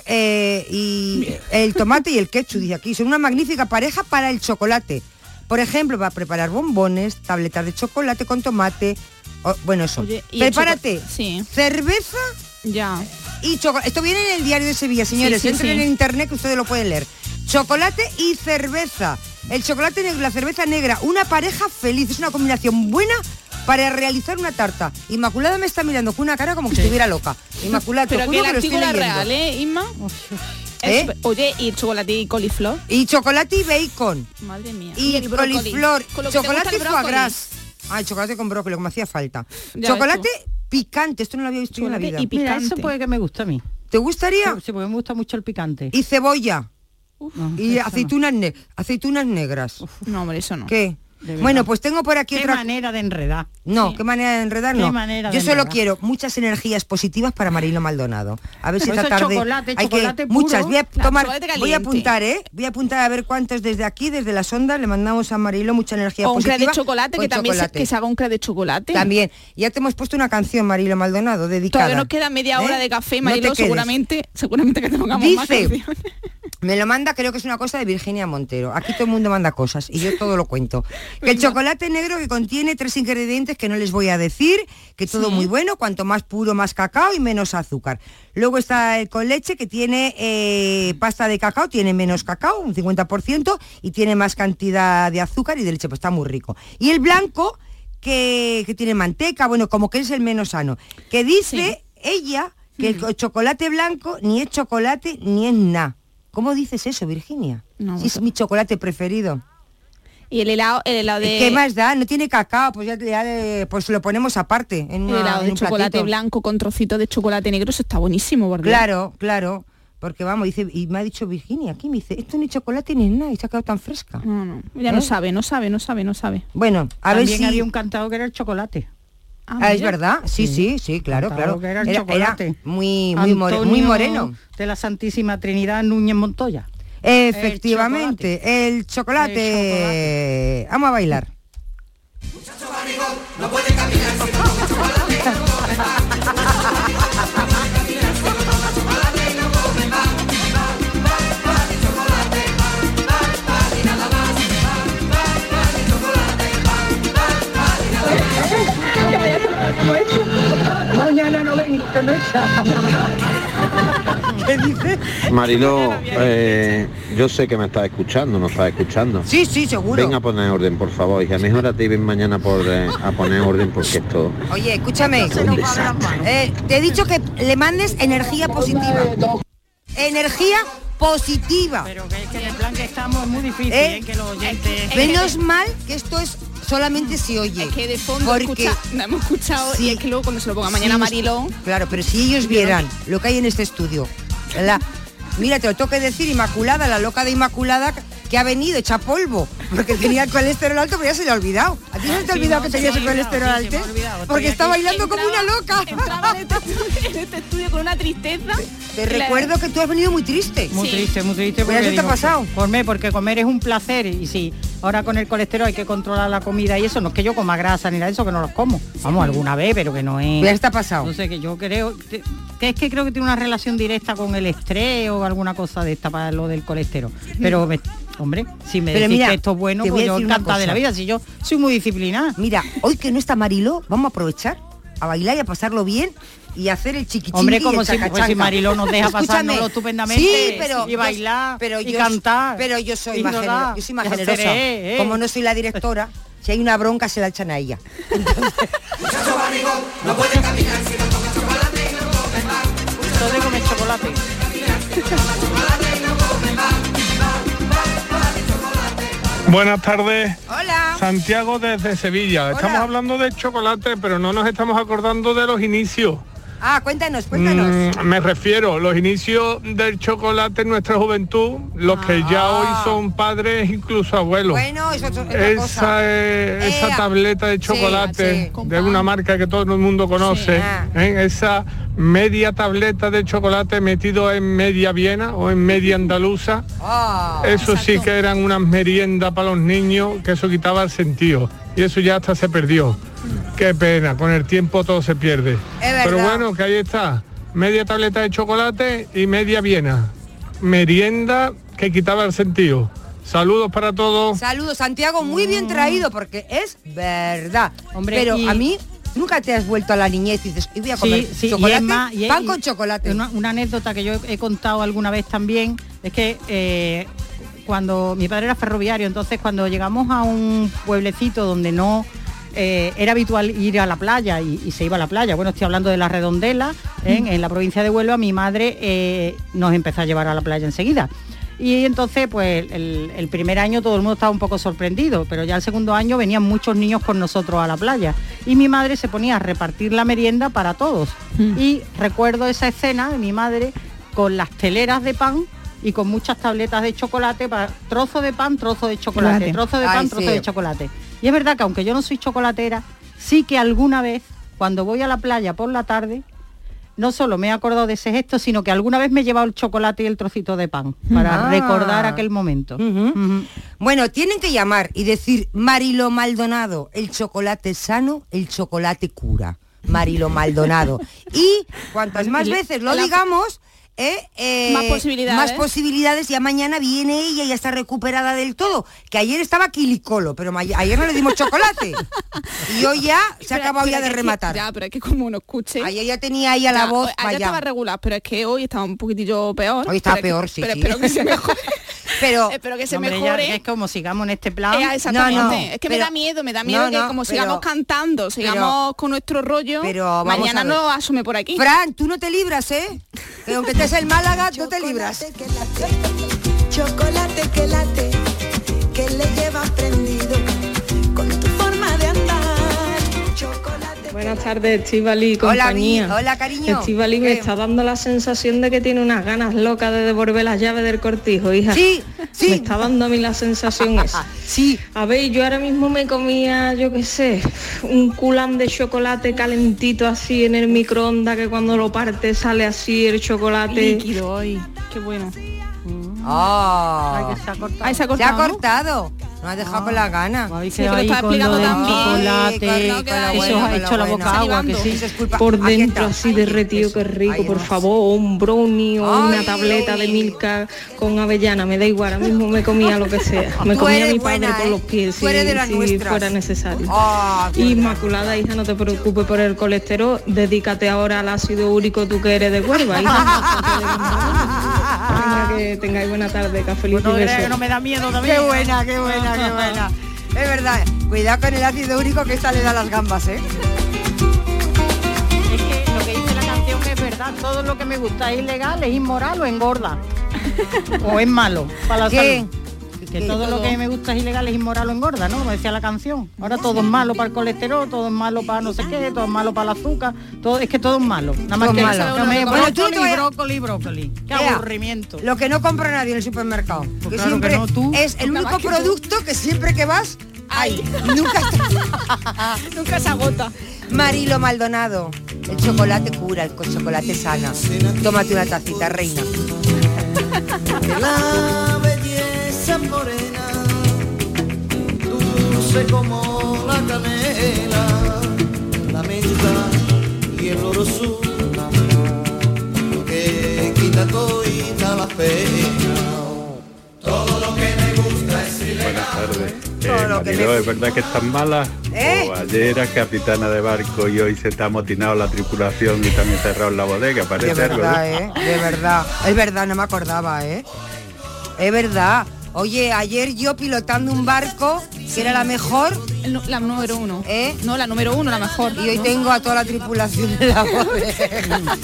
eh, y el tomate y el <laughs> ketchup, dice aquí, son una magnífica pareja para el chocolate. Por ejemplo, para preparar bombones, tabletas de chocolate con tomate. O- bueno, eso. Oye, y el Prepárate. Sí. Cerveza Ya. y chocolate. Esto viene en el diario de Sevilla, señores. Sí, sí, Entren en internet que ustedes lo pueden leer. Chocolate y cerveza. El chocolate negro y la cerveza negra. Una pareja feliz. Es una combinación buena para realizar una tarta. Inmaculada me está mirando con una cara como que estuviera loca. Inmaculada, <laughs> Pero que el lo estoy real, ¿eh, Isma? ¿Eh? Oye, y chocolate y coliflor. Y chocolate y bacon. Madre mía. Y, el brócoli. coliflor. Que Chocolate y el foie gras. Ay, chocolate con brócoli, como hacía falta. Ya chocolate picante. Esto no lo había visto yo en la vida. Y picante. eso puede que me gusta a mí. ¿Te gustaría? Sí, porque me gusta mucho el picante. Y cebolla. y no. aceitunas, ne- aceitunas negras. No, hombre, eso no. ¿Qué? Bueno, pues tengo por aquí Qué otra manera de enredar. No, qué manera de enredar, no. manera Yo solo enredar. quiero muchas energías positivas para Marilo Maldonado. A ver si esta tarde chocolate, hay que puro. muchas. Voy a tomar, voy a apuntar, ¿eh? Voy a apuntar a ver cuántos desde aquí, desde las ondas, le mandamos a Marilo mucha energía O un positiva. crack de chocolate, que también se, que se haga un crack de chocolate. También. Ya te hemos puesto una canción, Marilo Maldonado, dedicada. Todavía nos queda media hora ¿Eh? de café, te Marilo, seguramente, seguramente que tengamos más Dice, canciones. Me lo manda, creo que es una cosa de Virginia Montero. Aquí todo el mundo manda cosas y yo todo lo cuento. <laughs> Que el chocolate negro que contiene tres ingredientes que no les voy a decir, que todo Sí. muy bueno, cuanto más puro más cacao y menos azúcar. Luego está el con leche que tiene eh, pasta de cacao, tiene menos cacao, un 50%, y tiene más cantidad de azúcar y de leche, pues está muy rico. Y el blanco que, que tiene manteca, bueno, como que es el menos sano. Que dice ella que el chocolate blanco ni es chocolate ni es nada. ¿Cómo dices eso, Virginia? No, si es mi chocolate preferido. Y el helado, el helado de... ¿Qué más da? No tiene cacao, pues ya, ya le- pues lo ponemos aparte en, el una- helado en de un chocolate platito. blanco con trocitos de chocolate negro, eso está buenísimo, porque Claro, claro. Porque vamos, dice, y me ha dicho Virginia aquí, me dice, esto ni chocolate ni es nada, y se ha quedado tan fresca. No, no, ya ¿Eh? no sabe, no sabe, no sabe, no sabe. Bueno, a ver También si... había un cantado que era el chocolate. Ah, es verdad, sí, sí, sí, claro, claro. que era el Era, chocolate. era muy, muy, more- muy moreno. De la Santísima Trinidad Núñez Montoya. Efectivamente, el chocolate. Vamos a bailar. No puede caminar <laughs> Mariló, eh, yo sé que me estás escuchando, no estás escuchando. Sí, sí, seguro. Ven a poner orden, por favor, hija. Mejorate y ven mañana por, eh, a poner orden porque esto... Oye, escúchame. Eh, te he dicho que le mandes energía positiva. Energía positiva. Pero que, que en el plan que estamos es muy difícil, ¿Eh? ¿eh? que los oyentes... Menos mal que esto es solamente se oye. Es que de fondo Porque escucha- no hemos escuchado y es que luego cuando se lo ponga mañana Sí, Mariló, Claro, pero si ellos vieran lo que hay en este estudio, la, mira, te lo tengo que decir, Inmaculada, la loca de Inmaculada que ha venido hecha polvo, porque tenía el colesterol alto, pero ya se le ha olvidado. ¿A ti no se te ha Sí, olvidado no, que tenías el colesterol sí, alto? Porque está bailando como una loca. entraba en este, estudio, en este estudio con una tristeza. Te recuerdo que tú has venido muy triste. Muy Sí. triste, muy triste. Pues ya porque se te ha digo, pasado. Comer, porque comer es un placer y si ahora con el colesterol hay que controlar la comida y eso, no es que yo coma grasa ni nada de eso, que no los como. Vamos, alguna vez, pero que no es... Ya está pasado. No sé, que yo creo, que que es que creo que tiene una relación directa con el estrés o alguna cosa de esta para lo del colesterol. Pero, me- hombre, si me Pero decís mira, que esto es bueno, pues yo encantada de la vida, si yo soy muy disciplinada. Mira, hoy que no está Mariló, vamos a aprovechar a bailar y a pasarlo bien y a hacer el chiquichiqui Hombre, y como el si, pues, si Mariló nos deja pasárnoslo estupendamente sí, pero y yo- bailar pero y yo- cantar. Pero yo soy más, rodar, genero- yo soy más generosa. eh, eh. Como no soy la directora, si hay una bronca se la echan a ella. Si no come chocolate, Buenas tardes. Hola. Santiago desde Sevilla. Estamos hablando de chocolate, pero no nos estamos acordando de los inicios. Ah, cuéntanos, cuéntanos. Mm, me refiero, los inicios del chocolate en nuestra juventud, los que ya hoy son padres, incluso abuelos. Ah. Bueno, eso es otra cosa. esa, eh, esa Ea. tableta de Sí, chocolate sí. de una marca que todo el mundo conoce, Ah. ¿eh? esa media tableta de chocolate metido en media Viena o en media andaluza, Ah, eso sí que eran unas meriendas para los niños, que eso quitaba el sentido. Y eso ya hasta se perdió. Qué pena, con el tiempo todo se pierde. Pero bueno, que ahí está. Media tableta de chocolate y media Viena. Merienda que quitaba el sentido. Saludos para todos. Saludos, Santiago, muy bien traído porque es verdad. Hombre, pero y- a mí nunca te has vuelto a la niñez y dices, "Hoy voy a comer Sí, sí, y chocolate, es más, y pan y con chocolate. Una, una anécdota que yo he contado alguna vez también es que eh, cuando mi padre era ferroviario, entonces cuando llegamos a un pueblecito donde no eh, era habitual ir a la playa y, y se iba a la playa, bueno, estoy hablando de la Redondela, ¿eh? en la provincia de Huelva, mi madre eh, nos empezó a llevar a la playa enseguida. Y entonces, pues el, el primer año todo el mundo estaba un poco sorprendido, pero ya el segundo año venían muchos niños con nosotros a la playa. Y mi madre se ponía a repartir la merienda para todos. Y recuerdo esa escena de mi madre con las teleras de pan y con muchas tabletas de chocolate, para, trozo de pan, trozo de chocolate, Chocolate. trozo de Ay, pan, trozo sí. de chocolate. Y es verdad que aunque yo no soy chocolatera, sí que alguna vez, cuando voy a la playa por la tarde, no solo me he acordado de ese gesto, sino que alguna vez me he llevado el chocolate y el trocito de pan para Ah. recordar aquel momento. Bueno, tienen que llamar y decir Marilo Maldonado, el chocolate sano, el chocolate cura. Marilo Maldonado. <laughs> Y cuantas más Le- veces lo digamos, eh, eh, Más posibilidades. Más posibilidades. Ya mañana viene ella y ya está recuperada del todo. Que ayer estaba quilicolo, pero ayer no le dimos chocolate. <laughs> y hoy ya se ha acabado ya de que- rematar. ya, pero es que como uno escuche... Ayer ya tenía ahí a la Ya, voz Ayer estaba regular, pero es que hoy estaba un poquitillo peor. Hoy está peor, sí, Pero sí. espero que se mejore. <laughs> pero espero que se Hombre, mejore. es como sigamos en este plan. Eh, exactamente. No, no, es que me da miedo, me da miedo no, que como pero- sigamos cantando, sigamos con nuestro rollo, pero vamos mañana no asume por aquí. Fran, tú no te libras, ¿eh? Que aunque <laughs> estés en Málaga, no te libras. Chocolate que late, que le llevas prendido Buenas tardes, Estivali y Hola, compañía. mi- hola, cariño. Estivali me está dando la sensación de que tiene unas ganas locas de devolver las llaves del cortijo, hija. Sí, sí. Me está dando a mí la sensación esa. <laughs> sí. A ver, yo ahora mismo me comía, yo qué sé, un culán de chocolate calentito así en el microondas que cuando lo parte sale así el chocolate. Líquido hoy. Qué bueno. Ah. Ay, que se ha cortado. Ay, se ha Se ha cortado, ¿no? No ha dejado con la gana. Ay, Sí, que lo estaba ahí con explicando lo del también. chocolate, Con la que buena, eso ha hecho la boca agua, que sí. Por dentro está. así derretido, qué rico, por favor, un brownie o Ay, una tableta de milka con avellana, me da igual, ahora mismo me comía lo que sea. <laughs> Me comía mi padre buena, por ¿eh? los pies si, las fuera necesario. Ah, Inmaculada, hija, no te preocupes por el colesterol, dedícate ahora al ácido úrico tú que eres de Huelva, hija. <laughs> Venga, que tengáis buena tarde, y creas que no me da miedo también. Qué buena, qué buena, qué buena. Es verdad. Cuidado con el ácido úrico que esta le da las gambas, ¿eh? Es que lo que dice la canción es verdad, todo lo que me gusta es ilegal, es inmoral o engorda. o es malo para la ¿Qué? salud. Que todo lo que me gusta es ilegal, es inmoral o engorda, ¿no? Como decía la canción. Ahora todo es malo para el colesterol, todo es malo para no sé qué, todo es malo para el azúcar, todo, es que todo es malo. Nada más Todo que es malo. Bueno, brócoli, brócoli, brócoli. Qué Ea, aburrimiento. Lo que no compra nadie en el supermercado. que Pues claro siempre que no, tú. es el único producto que siempre que vas hay. <laughs> Nunca está. <laughs> Nunca se agota. Marilo Maldonado. El chocolate cura, el co- chocolate sana. Tómate una tacita, reina. <laughs> La belleza morena, dulce como la canela, la menta y el oro azul, que quita todita la pena. Todo lo que me gusta es Buenas tardes. Eh, Mariló, ¿es verdad que están malas? ¿Eh? O ayer era capitana de barco y hoy se está amotinado la tripulación y están encerrados en la bodega, De parece algo, verdad, ¿no? ¿eh? De verdad. Es verdad, no me acordaba, ¿eh? Es verdad. Oye, ayer yo pilotando un barco, que era la mejor, La número uno. ¿eh? No, la número uno, la mejor. Y hoy ¿no? tengo a toda la tripulación de la. <laughs>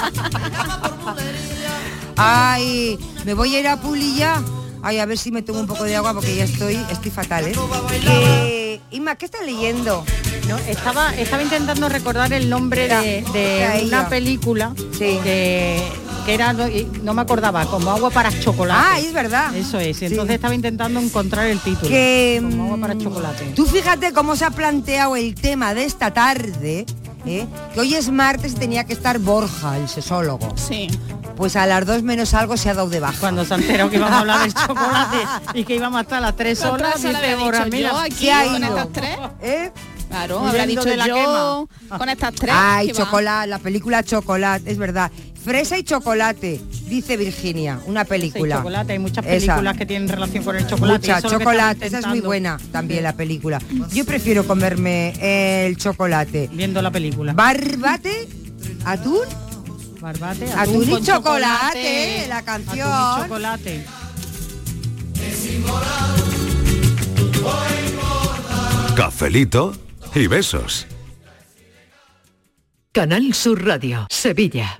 Ay, me voy a ir a Puli ya. Ay, a ver si me tomo un poco de agua porque ya estoy, estoy fatal, ¿eh? Que- Inma, ¿qué estás leyendo? No, estaba, estaba intentando recordar el nombre de, una película que, que era, no, me acordaba, como agua para chocolate. Ah, es verdad. Eso es, entonces estaba intentando encontrar el título. Que como agua mm, para chocolate. Tú fíjate cómo se ha planteado el tema de esta tarde, ¿eh? que hoy es martes y tenía que estar Borja, el sesólogo. Sí. Pues a las dos menos algo se ha dado de baja. Cuando se enteró que íbamos a hablar del <laughs> chocolate y que íbamos a estar a las tres horas, horas dice Borja, mira, yo aquí ¿qué ha con ido? estas tres. ¿Eh? Claro, habrá dicho de la yo con estas tres. Ay, va. chocolate, la película Chocolate, es verdad. Fresa y chocolate, dice Virginia, una Sí, película. chocolate, hay muchas Esa. películas que tienen relación con el chocolate. y Mucha eso es lo que chocolate, esa es muy buena también la película. Yo prefiero comerme el chocolate. Viendo la película. Barbate, atún, Barbate, atún, y con chocolate, la Atún canción. y chocolate. Cafelito y besos. Canal Sur Radio, Sevilla.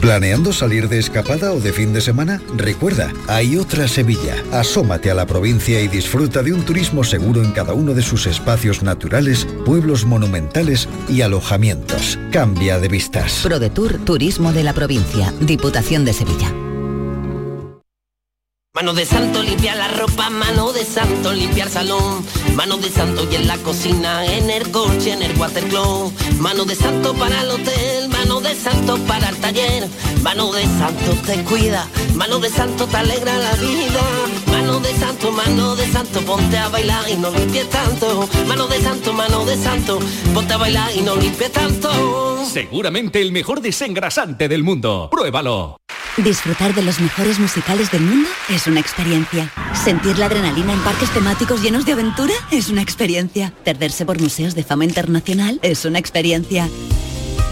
¿Planeando salir de escapada o de fin de semana? Recuerda, hay otra Sevilla. Asómate a la provincia y disfruta de un turismo seguro en cada uno de sus espacios naturales, pueblos monumentales y alojamientos. Cambia de vistas. ProDetour Turismo de la Provincia, Diputación de Sevilla. Mano de santo limpiar la ropa, mano de santo limpiar salón, mano de santo y en la cocina, en el coche, en el watercloak, mano de santo para el hotel, mano de santo para el taller, mano de santo te cuida, mano de santo te alegra la vida, mano de santo, mano de santo, ponte a bailar y no limpies tanto, mano de santo, mano de santo, ponte a bailar y no limpies tanto. Seguramente el mejor desengrasante del mundo. Pruébalo. Disfrutar de los mejores musicales del mundo es una experiencia. Sentir la adrenalina en parques temáticos llenos de aventura es una experiencia. Perderse por museos de fama internacional es una experiencia.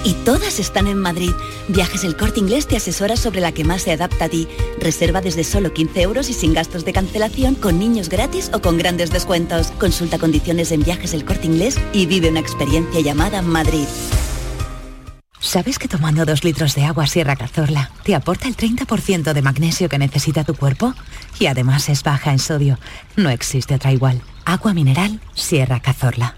Y todas están en Madrid. Viajes El Corte Inglés te asesora sobre la que más se adapta a ti. Reserva desde solo 15 euros y sin gastos de cancelación, con niños gratis o con grandes descuentos. Consulta condiciones en Viajes El Corte Inglés y vive una experiencia llamada Madrid. ¿Sabes que tomando dos litros de agua Sierra Cazorla te aporta el 30% de magnesio que necesita tu cuerpo? Y además es baja en sodio. No existe otra igual. Agua mineral Sierra Cazorla.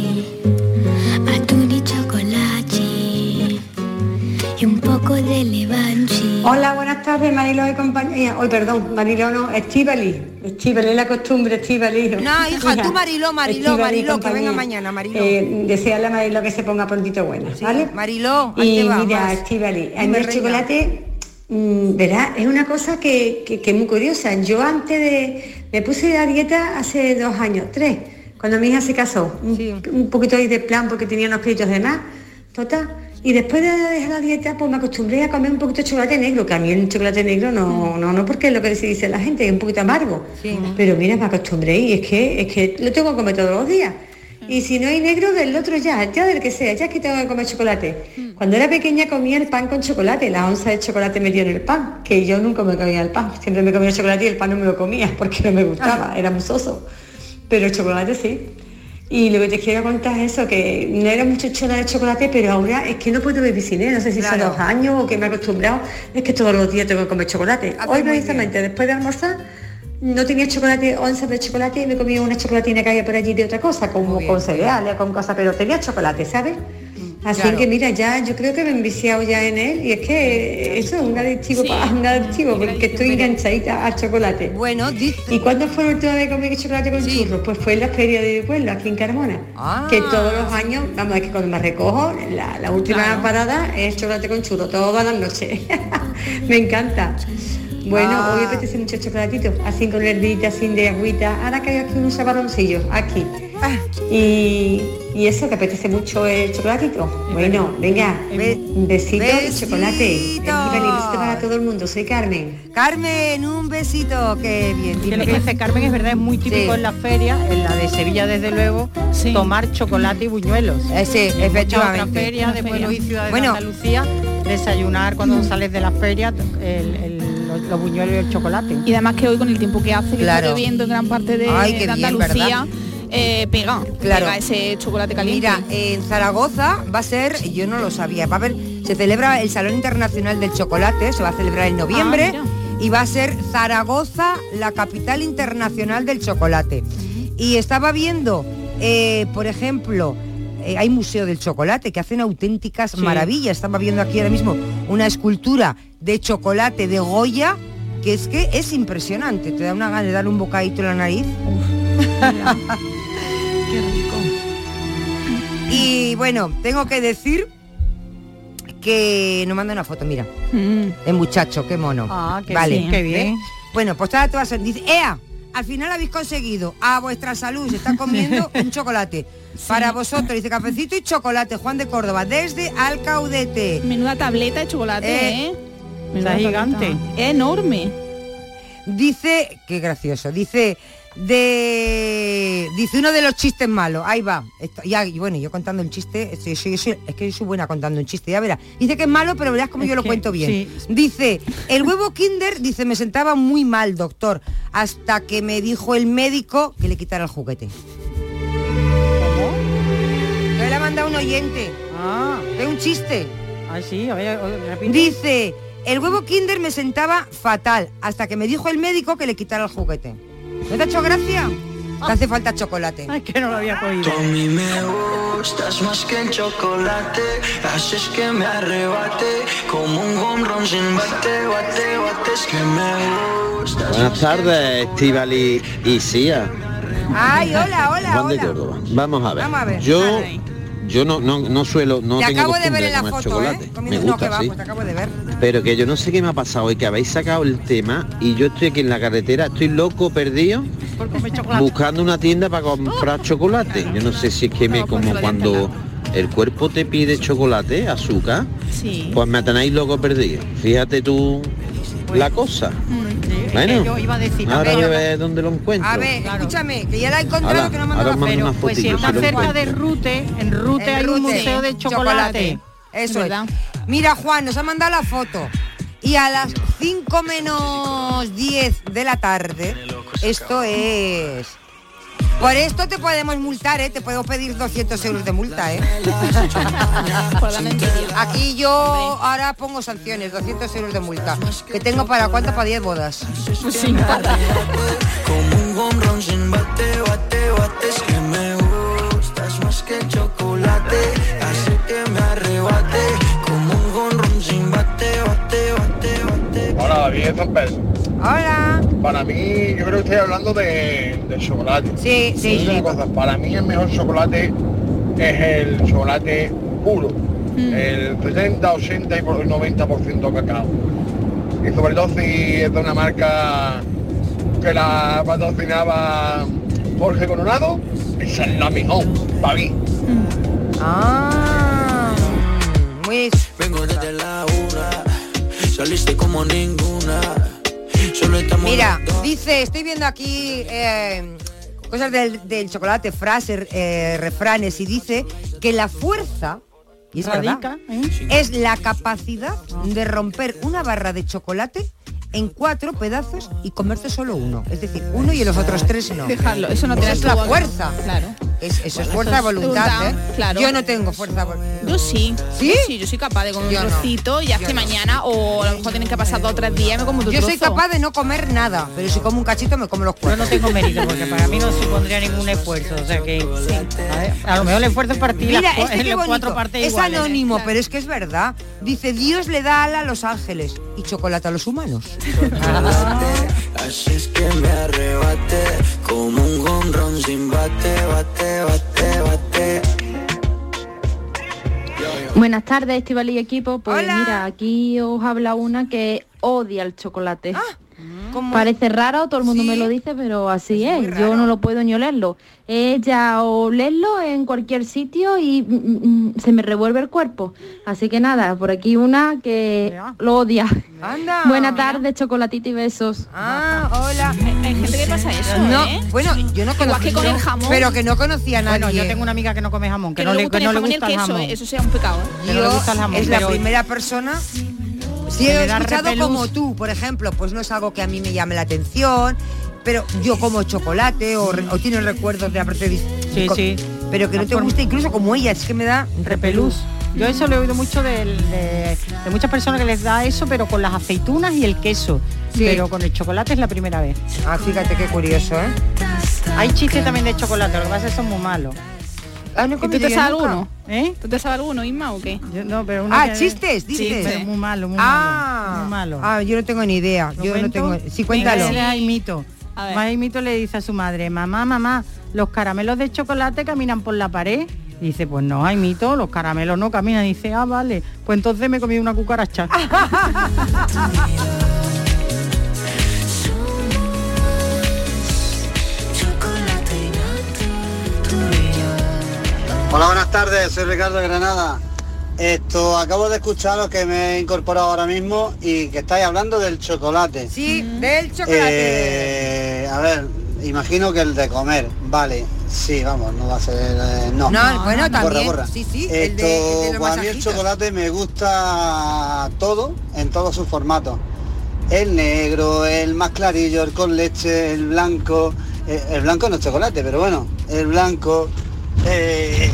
Hola, buenas tardes, Marilo y compañía. Hoy, perdón, Marilo no, Estivali. Estivali es la costumbre, Estivali. No, hija, tú Estíbaliz y Mariló, que venga mañana, Mariló. Eh, desearle a Marilo que se ponga prontito buena, ¿vale? Mariló, ahí y te va, mira. Estivali, a mí el chocolate, mm, verás, es una cosa que, que- que es muy curiosa. Yo antes de... Me puse a dieta hace dos años, tres, cuando mi hija se casó. Un, un poquito ahí de plan porque tenía unos créditos de más. Total. Y después de dejar la dieta, pues me acostumbré a comer un poquito de chocolate negro, que a mí el chocolate negro no, no, no porque es lo que se dice la gente, es un poquito amargo. Pero mira, me acostumbré y es que, es que lo tengo que comer todos los días. Y si no hay negro, del otro ya, ya del que sea, ya es que tengo que comer chocolate. Cuando era pequeña comía el pan con chocolate, la onza de chocolate metido en el pan, que yo nunca me comía el pan, siempre me comía el chocolate y el pan no me lo comía porque no me gustaba, era muy soso. Pero el chocolate sí. Y lo que te quiero contar es eso, que no era mucho chola de chocolate, pero ahora es que no puedo sin él. No sé si son Claro. dos años o que me he acostumbrado. Es que todos los días tengo que comer chocolate. Haces Hoy muy precisamente, después de almorzar, no tenía chocolate, once de chocolate y me comía una chocolatina que había por allí de otra cosa, como con cereales, con cosas, pero tenía chocolate, ¿sabes? Así claro. que mira, ya yo creo que me he enviciado ya en él y es que eso es un adictivo, pa- un adictivo porque estoy enganchadita al chocolate. Bueno, ¿Y cuándo fue la última vez que comí chocolate con churros? Pues fue en la feria de pueblo, aquí en Carmona. Ah. Que todos los años, vamos, es que cuando me recojo, la, la última parada es chocolate con churros, todas las noches. <laughs> me encanta. Bueno, Ah. hoy apetece mucho chocolatito, así con herbita, así de agüita. Ahora que hay aquí unos chaparroncillos, aquí. Ah. Y, y eso, que apetece mucho el chocolatito. Bueno, venga, un besito de chocolate. Besito para todo el mundo. Soy Carmen. Carmen, un besito, qué bien. Que lo que dice Carmen es verdad, es muy típico Sí. en la feria, en la de Sevilla desde luego, tomar chocolate y buñuelos. Eh, sí, Y en efectivamente. otras ferias de pueblos y ciudades Bueno. de Andalucía, desayunar cuando sales de la feria, el- el- los, los buñuelos y el chocolate. Y además que hoy con el tiempo que hace, que Claro. está lloviendo en gran parte de, Ay, de Andalucía. Eh, pega, Claro. pega ese chocolate caliente. Mira, en Zaragoza va a ser, yo no lo sabía, va a haber, se celebra el Salón Internacional del Chocolate, se va a celebrar en noviembre Ah, y va a ser Zaragoza la capital internacional del chocolate. Y estaba viendo, eh, por ejemplo, eh, hay museo del chocolate que hacen auténticas maravillas. Estamos viendo aquí ahora mismo una escultura de chocolate de Goya que es que es impresionante. Te da una gana de darle un bocadito en la nariz. <laughs> Qué rico. Y bueno, tengo que decir que nos manda una foto, mira. El muchacho, qué mono. Ah, qué vale. bien, qué bien. ¿eh? Bueno, pues ahora te vas a dice, ¡Ea! Al final habéis conseguido a vuestra salud, se está comiendo <laughs> un chocolate. Para vosotros, dice cafecito y chocolate, Juan de Córdoba, desde Alcaudete. Menuda tableta de chocolate, Eh, ¿eh? está Menuda gigante. tableta. Enorme. Dice, qué gracioso, dice de dice uno de los chistes malos ahí va Esto- ya, y bueno yo contando un chiste estoy- soy- soy- es que yo soy buena contando un chiste ya verás dice que es malo pero verás como Es yo lo que, cuento bien sí. dice el huevo <laughs> kinder dice me sentaba muy mal doctor hasta que me dijo el médico que le quitara el juguete que le ha mandado un oyente Ah. de un chiste Ah, sí, a ver, repite. Dice, el huevo kinder me sentaba fatal hasta que me dijo el médico que le quitara el juguete. ¿No te ha hecho gracia? Te hace falta chocolate. Ay, que no lo había cogido. Tú a mí me gustas más que el chocolate, haces que me arrebate como un home run sin bate, bate, bate, es que me gustas. Buenas tardes, Estivali y Sia. Ay, hola, hola, Juan de hola. Córdoba. Vamos a ver. Vamos a ver. Yo, yo no, no, no suelo, no te tengo acabo de ver costumbre en la comer foto, chocolate. ¿eh? Me Comiendo- no, que gusta, va, sí. pues te acabo de ver. Pero que yo no sé qué me ha pasado y que habéis sacado el tema y yo estoy aquí en la carretera, estoy loco, perdido, buscando una tienda para comprar chocolate. Yo no sé si es que me como cuando el cuerpo te pide chocolate, azúcar, Sí. pues me tenéis loco perdido. Fíjate tú la cosa. Bueno, yo iba a decir, ahora a a ver, dónde lo encuentro. A ver, escúchame, que ya la he encontrado que no me ahora ha mando mandado una foto. Pues si está cerca de Rute, en Rute El hay un museo de chocolate. Eso es. Mira, Juan, nos ha mandado la foto. Y a las 5 menos 10 de la tarde, esto es... Por esto te podemos multar, ¿eh? Te puedo pedir 200 euros de multa, ¿eh? <laughs> Aquí yo ahora pongo sanciones, 200 euros de multa. Que tengo para cuánto, para 10 bodas. Sin. Hola, David de San Pedro. Hola. Para mí, yo creo que estoy hablando de, de chocolate. Sí, sí, sí. una cosa, para mí el mejor chocolate es el chocolate puro. El 70, 80 y por el 90% cacao. Y sobre todo si es de una marca que la patrocinaba Jorge Coronado, esa es la mejor, para mí. Ah, muy... Vengo desde la una, saliste como ninguna. Mira, dice, estoy viendo aquí eh, cosas del, del chocolate, frases, eh, refranes, y dice que la fuerza, y es Radica, verdad, es la capacidad de romper una barra de chocolate en cuatro pedazos y comerte solo uno. Es decir, uno y los otros tres no. Dejarlo, eso no tiene es la fuerza. Claro. Es- eso es fuerza de eso es voluntad, voluntad, ¿eh? claro. Yo no tengo fuerza de voluntad. Yo sí. ¿Sí? Yo sí, yo soy capaz de comer Yo un no. trocito y ya Yo que no. mañana o a lo mejor tienen que pasar dos o tres días y me como tu Yo soy capaz de no comer nada, pero si como un cachito me como los cuatro. Yo no tengo mérito porque para mí no supondría <laughs> ningún esfuerzo. O sea que a, ver, a lo mejor el esfuerzo es partir Mira, las, este las cuatro partes es iguales. anónimo, pero es que es verdad. Dice, Dios le da ala a los ángeles y chocolate a los humanos. Haces que me arrebate como un home run sin bate, bate, bate, bate. Buenas tardes, Estival y equipo. Pues Hola. mira, aquí os habla una que odia el chocolate. ¿Cómo? Parece raro, todo el mundo me lo dice, pero así es. Yo no lo puedo ni olerlo. Ella olerlo en cualquier sitio y mm, mm, se me revuelve el cuerpo. Así que nada, por aquí una que lo odia. Anda. Buenas tardes, chocolatito y besos. Ah, hola. Hay gente que pasa eso, No, ¿eh? bueno, yo no Igual conozco. que con el jamón. Pero que no conocía a nadie. Bueno, yo tengo una amiga que no come jamón, que, Que no, le gusta que ni no el le jamón ni gusta el el queso, jamón. ¿eh? eso sea un pecado. ¿eh? Que no le Yo gusta el jamón, es la primera persona. Si he escuchado repelús. como tú, por ejemplo, pues no es algo que a mí me llame la atención, pero yo como chocolate o, tiene recuerdos de aparte Sí, sí. pero que no te gusta incluso como ella, es que me da repelús. Yo eso lo he oído mucho de, de muchas personas que les da eso, pero con las aceitunas y el queso. Sí. Pero con el chocolate es la primera vez. Ah, fíjate qué curioso, ¿eh? Hay chistes también de chocolate, lo que pasa es que son muy malos. Ah, no ¿Y tú te sabes alguno? ¿Eh? ¿Tú te sabes alguno, Isma, o qué? no, pero uno Ah, que- chistes, Sí, dices. pero muy malo, muy ah, malo. Muy malo. Ah, yo no tengo ni idea. ¿Lo Yo no tengo. Sí, cuéntalo. Venga, ver. Jaimito le dice a su madre, mamá, mamá, los caramelos de chocolate caminan por la pared. Y dice, pues no, Jaimito, los caramelos no caminan. Y dice, ah, vale, pues entonces me he comido una cucaracha. <laughs> Hola, buenas tardes, soy Ricardo de Granada. Esto, acabo de escuchar lo que me he incorporado ahora mismo y que estáis hablando del chocolate. Sí, del chocolate. Eh, a ver, imagino que el de comer, vale. Sí, vamos, no va a ser... eh, no. No, bueno, Borra, también. borra. Sí, sí, el Esto, de- el de para mí el chocolate me gusta todo, en todos sus formatos. El negro, el más clarillo, el con leche, el blanco. eh, el blanco no es chocolate, pero bueno, el blanco, eh,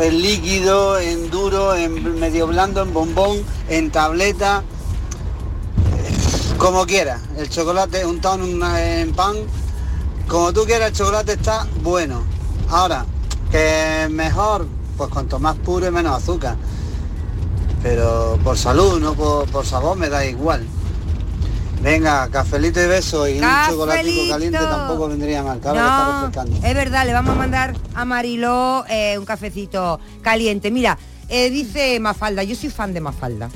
el líquido, en duro, en medio blando, en bombón, en tableta, eh, como quieras. El chocolate untado en, en pan, como tú quieras, el chocolate está bueno. Ahora, que mejor, pues cuanto más puro y menos azúcar. Pero por salud, no por, por sabor, me da igual. Venga, cafelito y beso y un chocolatico Cafelito. caliente tampoco vendría mal, que está No, es verdad, le vamos a mandar a Mariló eh, un cafecito caliente. Mira, eh, dice Mafalda, yo soy fan de Mafalda.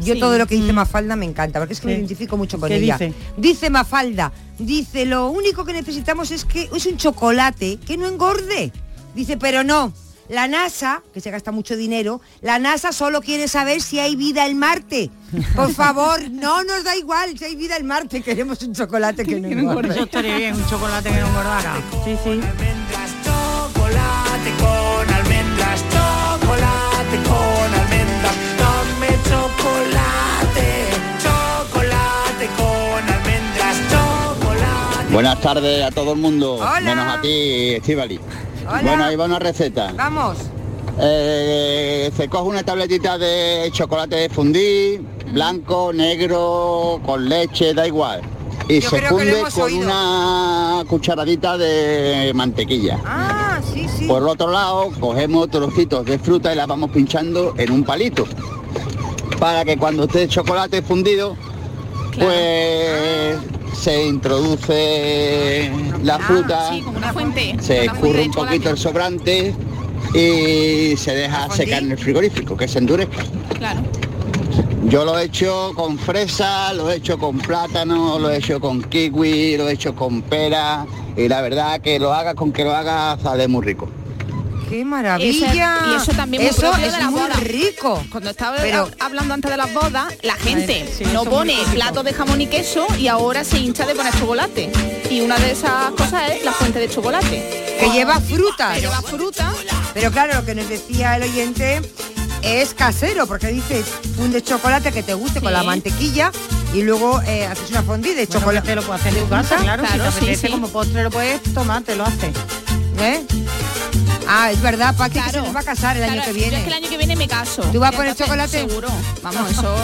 Yo Sí. todo lo que Mm. dice Mafalda me encanta, porque es que me identifico mucho con ¿Qué ella. dice? Dice Mafalda, dice, lo único que necesitamos es que es un chocolate que no engorde. Dice, pero no. La NASA, que se gasta mucho dinero, la NASA solo quiere saber si hay vida en Marte. Por favor, no nos da igual si hay vida en Marte, <laughs> queremos un chocolate que no <laughs> engorde. Eso estaría bien, un chocolate que no engordara. Sí, sí. Chocolate con almendras, chocolate con almendras, dame chocolate, chocolate con almendras, chocolate. Buenas tardes a todo el mundo, Hola. menos a ti, Estivali. Hola. Bueno, ahí va una receta. Vamos. Eh, se coge una tabletita de chocolate de fundí, blanco, negro, con leche, da igual. Y Yo se funde con oído. una cucharadita de mantequilla. Ah, sí, sí. Por otro lado, cogemos trocitos de fruta y las vamos pinchando en un palito. Para que cuando esté el chocolate fundido, pues se introduce la fruta, Sí, como una fuente. se una escurre un poquito el sobrante y se deja secar en el frigorífico, que se endurezca. Claro. Yo lo he hecho con fresa, lo he hecho con plátano, lo he hecho con kiwi, lo he hecho con pera y la verdad que lo haga con que lo haga sale muy rico. ¡Qué maravilla! Eso- y eso también muy Eso es de muy rico. Cuando estaba Pero- hablando antes de las bodas, la gente sí, no pone platos de jamón y queso y ahora se hincha de poner chocolate. Y una de esas cosas es la fuente de chocolate. Que lleva frutas. Que lleva fruta. Pero claro, lo que nos decía el oyente es casero, porque dice funde chocolate que te guste con la mantequilla y luego eh, haces una fondue de Bueno, chocolate. te lo puedes hacer en tu casa, claro, si te Claro, sí, apetece sí. como postre lo puedes tomar, te lo haces. ¿Eh? Ah, es verdad, Pati, que se Claro. nos va a casar el año Claro, que Yo viene. es que el año que viene me caso. ¿Tú vas a poner chocolate? Seguro. Vamos, <laughs> eso,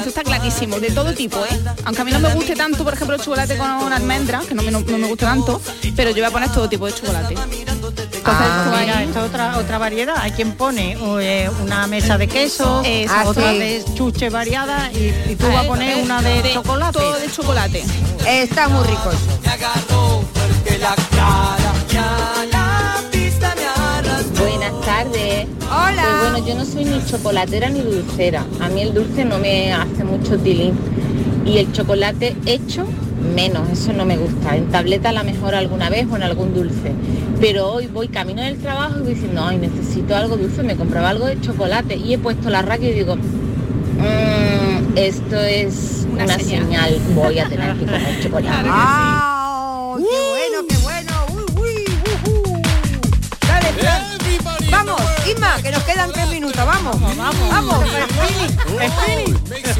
eso está clarísimo. De todo tipo, ¿eh? Aunque a mí no me guste tanto, por ejemplo, el chocolate con almendra, que no me, no, no me gusta tanto, pero yo voy a poner todo tipo de chocolate. Entonces, Ah, mira, esta es otra otra variedad. Hay quien pone eh, una mesa de quesos, Exacto. otra Sí. de chuche variada y, y tú vas a poner una de, chocolate. Todo de chocolate. Está muy rico tardes. Hola. Pues bueno, yo no soy ni chocolatera ni dulcera. A mí el dulce no me hace mucho tilín. Y el chocolate hecho, menos, eso no me gusta. En tableta a la mejor alguna vez o en algún dulce. Pero hoy voy camino del trabajo y voy diciendo, ay, necesito algo dulce, me compraba algo de chocolate. Y he puesto la radio y digo, "Mm, esto es una, señal. voy a tener que comer chocolate. ¡Ah! ¡Qué Que nos quedan tres minutos. Vamos, vamos, vamos.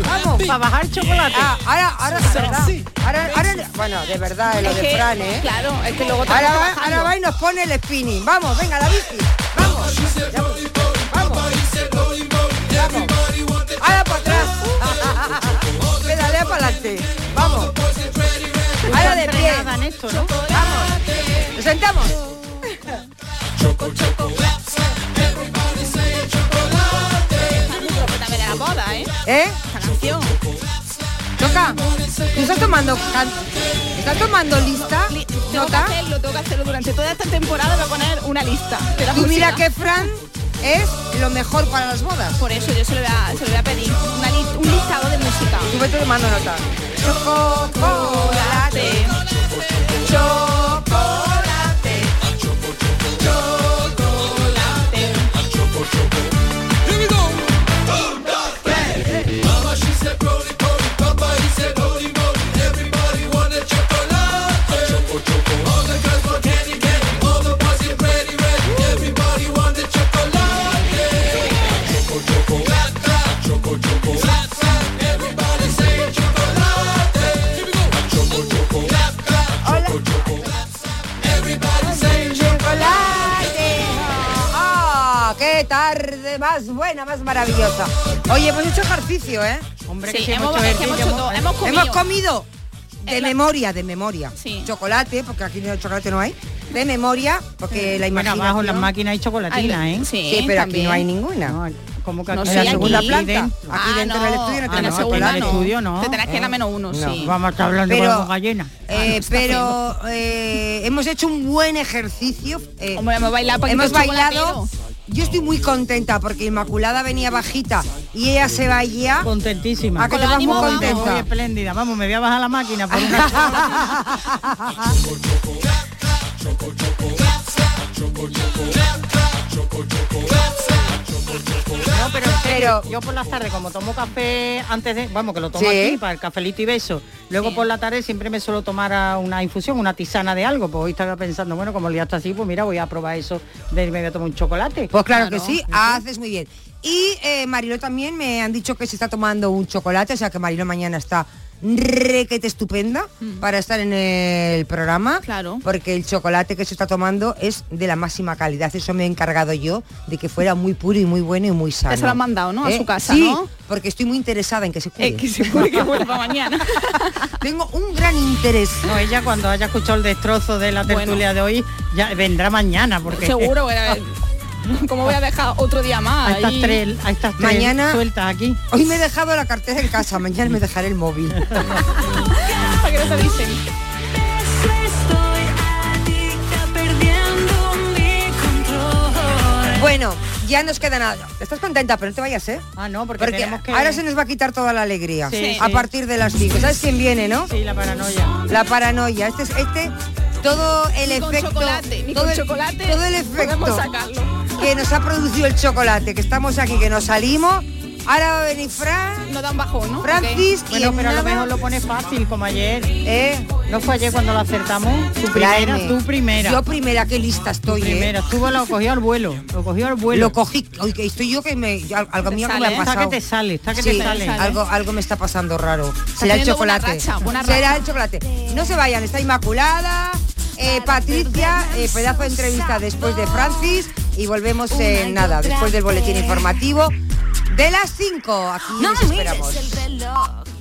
Vamos. Para bajar chocolate. Ah, ahora, ahora, de verdad. Ahora, ahora, bueno, de verdad, lo de Fran, ¿eh? Claro, es que luego Ahora va, ahora va y nos pone el spinning. Vamos, venga, la bici. Vamos. Vamos. Vamos. Ahora para atrás. <laughs> Pedalea para adelante. Vamos. Ahora de pie. esto, ¿no? Vamos. Nos sentamos. ¿Eh? Canción. Toca. ¿Tú estás tomando tomando lista? Li tengo ¿Nota? que hacerlo, tengo que hacerlo durante toda esta temporada voy a poner una lista. Tú mira que Fran es lo mejor para las bodas. Por eso yo se lo voy a, pedir. Un listado de música. Tú vete tomando nota. Chocolate. Chocolate. Más buena, más maravillosa! Oye, hemos hecho ejercicio, ¿eh? Hombre, Sí, que sí hemos- hemos hecho hemos todo, hemos comido. Hemos comido de la- memoria, de memoria. Sí. Chocolate, porque aquí no chocolate no hay. De memoria, porque la Bueno, imaginación... abajo en las máquinas hay chocolatina, ¿eh? sí, Sí, pero aquí también. no hay ninguna. No, ¿Cómo que No aquí? sé, en la segunda aquí planta. dentro. Aquí Ah, dentro del estudio no en tenemos segunda chocolate. En el estudio no. Te tenés que ir a menos uno, No. sí. Vamos a estar hablando Pero- con llena. Eh, está pero eh, hemos hecho un buen ejercicio. eh, Hombre, hemos bailado hemos bailado. Yo estoy muy contenta porque Inmaculada venía bajita y ella se baila. Contentísima. ¿A que te vas muy ánimos vamos. Muy contenta? espléndida. Vamos, me voy a bajar la máquina por una en <laughs> <laughs> Pero- yo por las tardes, como tomo café antes de, vamos, que lo tomo Sí. aquí para el cafelito y beso, luego Sí. por la tarde siempre me suelo tomar a una infusión, una tisana de algo, pues hoy estaba pensando, bueno, como el día está así, pues mira, voy a probar eso de irme voy a tomar un chocolate. Pues claro, Claro. que sí, haces muy bien. Y eh, Marilo también me han dicho que se está tomando un chocolate, o sea que Marilo mañana está requete estupenda para estar en el programa. Mm. Claro. Porque el chocolate que se está tomando es de la máxima calidad. Eso me he encargado yo de que fuera muy puro y muy bueno y muy sano. se lo han mandado, ¿no? A su casa, sí, ¿no? porque estoy muy interesada en que se cuide. Eh, que se puede que vuelva <laughs> mañana. <laughs> Tengo un gran interés. No, ella cuando haya escuchado el destrozo de la Bueno. tertulia de hoy, ya vendrá mañana, porque Seguro, <laughs> voy a- <laughs> ¿cómo voy a dejar otro día más? a estas ahí? tres, a estas tres Mañana- sueltas aquí. Hoy me he dejado la cartera en casa, mañana me dejaré el móvil. <laughs> Para que no te dicen. Bueno, ya nos queda nada. ¿Estás contenta? Pero no te vayas, ¿eh? Ah, no, porque, Porque tenemos que... ahora se nos va a quitar toda la alegría. Sí, a sí. partir de las 5. ¿Sabes quién viene, no? Sí, la paranoia. La paranoia. Este es este todo el Ni con efecto. chocolate, ni todo con el, chocolate todo el efecto que nos ha producido el chocolate, que estamos aquí, que nos salimos. Ahora va a venir Fran, No dan bajón, ¿no? Francis y Bueno, en pero a lo nada- mejor lo pone fácil, como ayer. ¿Eh? ¿No fue ayer cuando lo acertamos? Tu primera, tu primera. Yo primera, qué lista estoy, ¿eh? primera. Estuvo, lo cogió al vuelo. Lo cogió al vuelo. Lo cogí, oye, que estoy yo que me yo- algo mío que me sale, ha ¿eh? Está pasado. que te sale, está que Sí, te sale. algo, algo me está pasando raro. Será el teniendo buena chocolate. racha, buena Será racha. el chocolate. No se vayan, está Inmaculada, eh, Patricia, eh, pedazo de entrevista después de Francis y volvemos en nada, después del boletín informativo de las 5. Aquí les esperamos. el reloj.